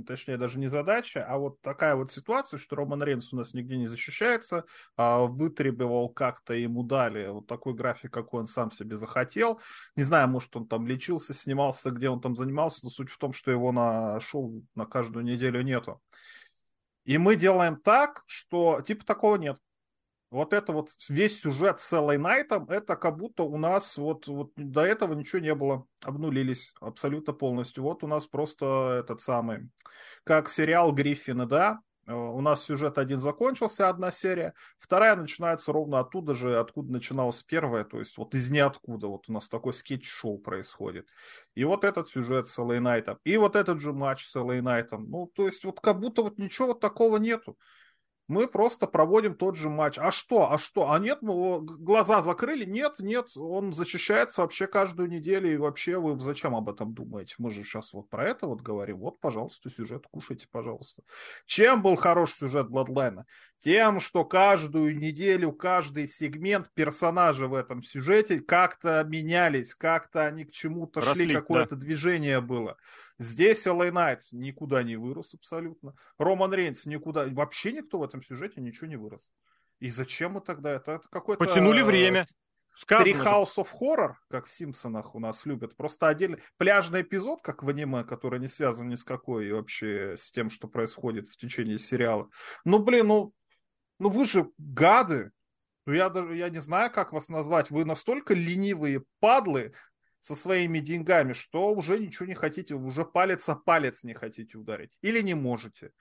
точнее даже не задача, а вот такая вот ситуация, что Роман Рейнс у нас нигде не защищается, а вытребовал как-то ему дали вот такой график, какой он сам себе захотел. Не знаю, может он там лечился, снимался, где он там занимался, но суть в том, что его на шоу на каждую неделю нету. И мы делаем так, что типа такого нет вот это вот весь сюжет с LA Найтом, это как будто у нас вот, вот до этого ничего не было, обнулились абсолютно полностью. Вот у нас просто этот самый, как сериал Гриффины, да, э, у нас сюжет один закончился, одна серия, вторая начинается ровно оттуда же, откуда начиналась первая, то есть вот из ниоткуда, вот у нас такой скетч-шоу происходит. И вот этот сюжет с LA Найтом, и вот этот же матч с LA Найтом, ну, то есть вот как будто вот ничего вот такого нету мы просто проводим тот же матч. А что? А что? А нет, мы глаза закрыли? Нет, нет, он защищается вообще каждую неделю. И вообще вы зачем об этом думаете? Мы же сейчас вот про это вот говорим. Вот, пожалуйста, сюжет кушайте, пожалуйста. Чем был хороший сюжет Бладлайна? Тем, что каждую неделю, каждый сегмент персонажа в этом сюжете как-то менялись, как-то они к чему-то шли, какое-то да. движение было. Здесь LA Knight никуда не вырос абсолютно. Роман Рейнс никуда... Вообще никто в этом сюжете ничего не вырос. И зачем мы тогда? Это, это какой-то... Потянули время. Три House of Horror, как в Симпсонах у нас любят. Просто отдельный пляжный эпизод, как в аниме, который не связан ни с какой вообще с тем, что происходит в течение сериала. Ну, блин, ну, ну вы же гады. Ну, я даже, я не знаю, как вас назвать. Вы настолько ленивые падлы, со своими деньгами, что уже ничего не хотите, уже палец о палец не хотите ударить. Или не можете.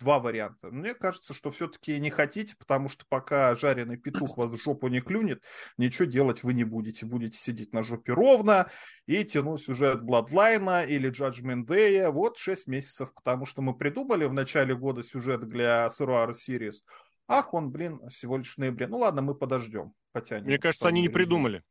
Два варианта. Мне кажется, что все-таки не хотите, потому что пока жареный петух вас в жопу не клюнет, ничего делать вы не будете. Будете сидеть на жопе ровно и тянуть сюжет Бладлайна или Judgment Day. Вот 6 месяцев, потому что мы придумали в начале года сюжет для Survivor Series. Ах, он, блин, всего лишь в ноябре. Ну ладно, мы подождем, потянем. Мне кажется, они не придумали.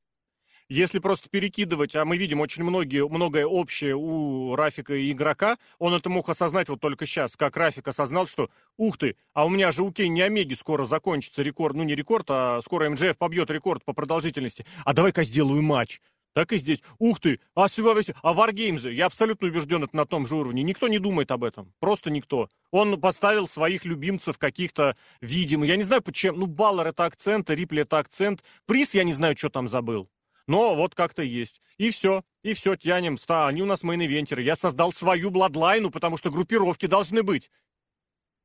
Если просто перекидывать, а мы видим очень многие, многое общее у Рафика и игрока, он это мог осознать вот только сейчас, как Рафик осознал, что ух ты, а у меня же у Кенни Омеги скоро закончится рекорд, ну не рекорд, а скоро МДФ побьет рекорд по продолжительности, а давай-ка сделаю матч. Так и здесь. Ух ты, а, а Wargames, я абсолютно убежден, это на том же уровне. Никто не думает об этом. Просто никто. Он поставил своих любимцев каких-то видимых. Я не знаю, почему. Ну, Баллар это акцент, Рипли это акцент. Приз я не знаю, что там забыл. Но вот как-то есть. И все. И все, тянем. Ста, они у нас мейн-ивентеры. Я создал свою бладлайну, потому что группировки должны быть.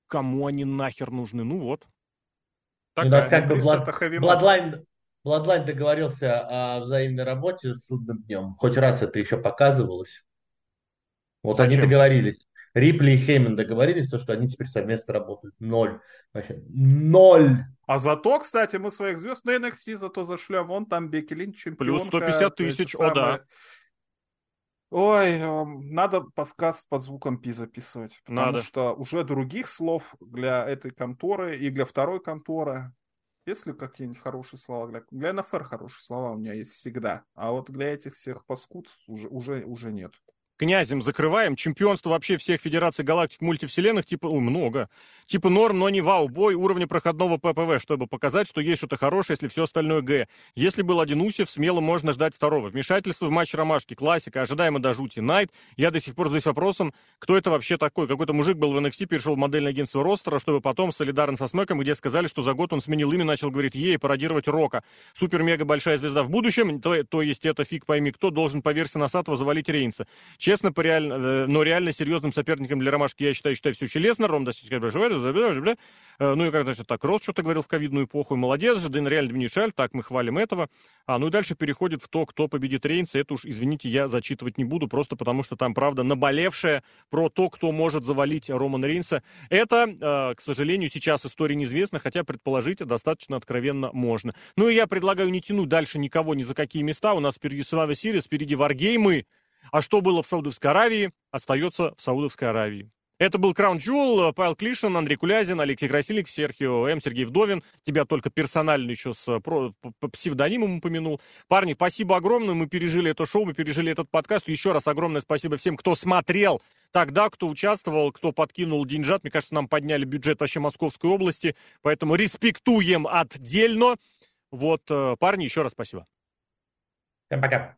Кому они нахер нужны? Ну вот. Такая. У нас как бы блад... Бладлайн, Бладлайн договорился о взаимной работе с судным днем. Хоть раз это еще показывалось. Вот Зачем? они договорились. Рипли и Хейман договорились, то, что они теперь совместно работают. Ноль. Вообще, ноль. А зато, кстати, мы своих звезд на NXT зато зашлем. Он там Бекки Линч, чемпионка. Плюс 150 тысяч, о да. Ой, эм, надо подкаст под звуком Пи записывать. Потому надо. что уже других слов для этой конторы и для второй конторы есть ли какие-нибудь хорошие слова? Для, для НФР хорошие слова у меня есть всегда. А вот для этих всех паскуд уже, уже, уже нет князем закрываем. Чемпионство вообще всех федераций галактик мультивселенных, типа, о, много. Типа норм, но не вау. Бой уровня проходного ППВ, чтобы показать, что есть что-то хорошее, если все остальное Г. Если был один Усев, смело можно ждать второго. Вмешательство в матч Ромашки, классика, ожидаемо до жути. Найт, я до сих пор задаюсь вопросом, кто это вообще такой? Какой-то мужик был в NXT, перешел в модельное агентство Ростера, чтобы потом солидарен со Смеком, где сказали, что за год он сменил имя, начал говорить ей пародировать Рока. Супер-мега большая звезда в будущем, то, то есть это фиг пойми кто, должен по версии Насатова завалить Рейнса. Честно, по реально, э, но реально серьезным соперником для Ромашки, я считаю, считаю все очень лестно. Ром достичь, э, ну и как, значит, так, Рост что-то говорил в ковидную эпоху, молодец же, Дэн реально Доминишаль, так, мы хвалим этого. А, ну и дальше переходит в то, кто победит Рейнса. Это уж, извините, я зачитывать не буду, просто потому что там, правда, наболевшее про то, кто может завалить Романа Рейнса. Это, э, к сожалению, сейчас история неизвестна, хотя предположить достаточно откровенно можно. Ну и я предлагаю не тянуть дальше никого ни за какие места. У нас впереди Слава Сирис, впереди Варгеймы. А что было в Саудовской Аравии, остается в Саудовской Аравии. Это был Краун Джул, Павел Клишин, Андрей Кулязин, Алексей Красильник, Серхио М. Сергей Вдовин. Тебя только персонально еще с по псевдонимом упомянул. Парни, спасибо огромное. Мы пережили это шоу, мы пережили этот подкаст. Еще раз огромное спасибо всем, кто смотрел тогда, кто участвовал, кто подкинул деньжат. Мне кажется, нам подняли бюджет вообще Московской области. Поэтому респектуем отдельно. Вот, э, парни, еще раз спасибо. Всем пока.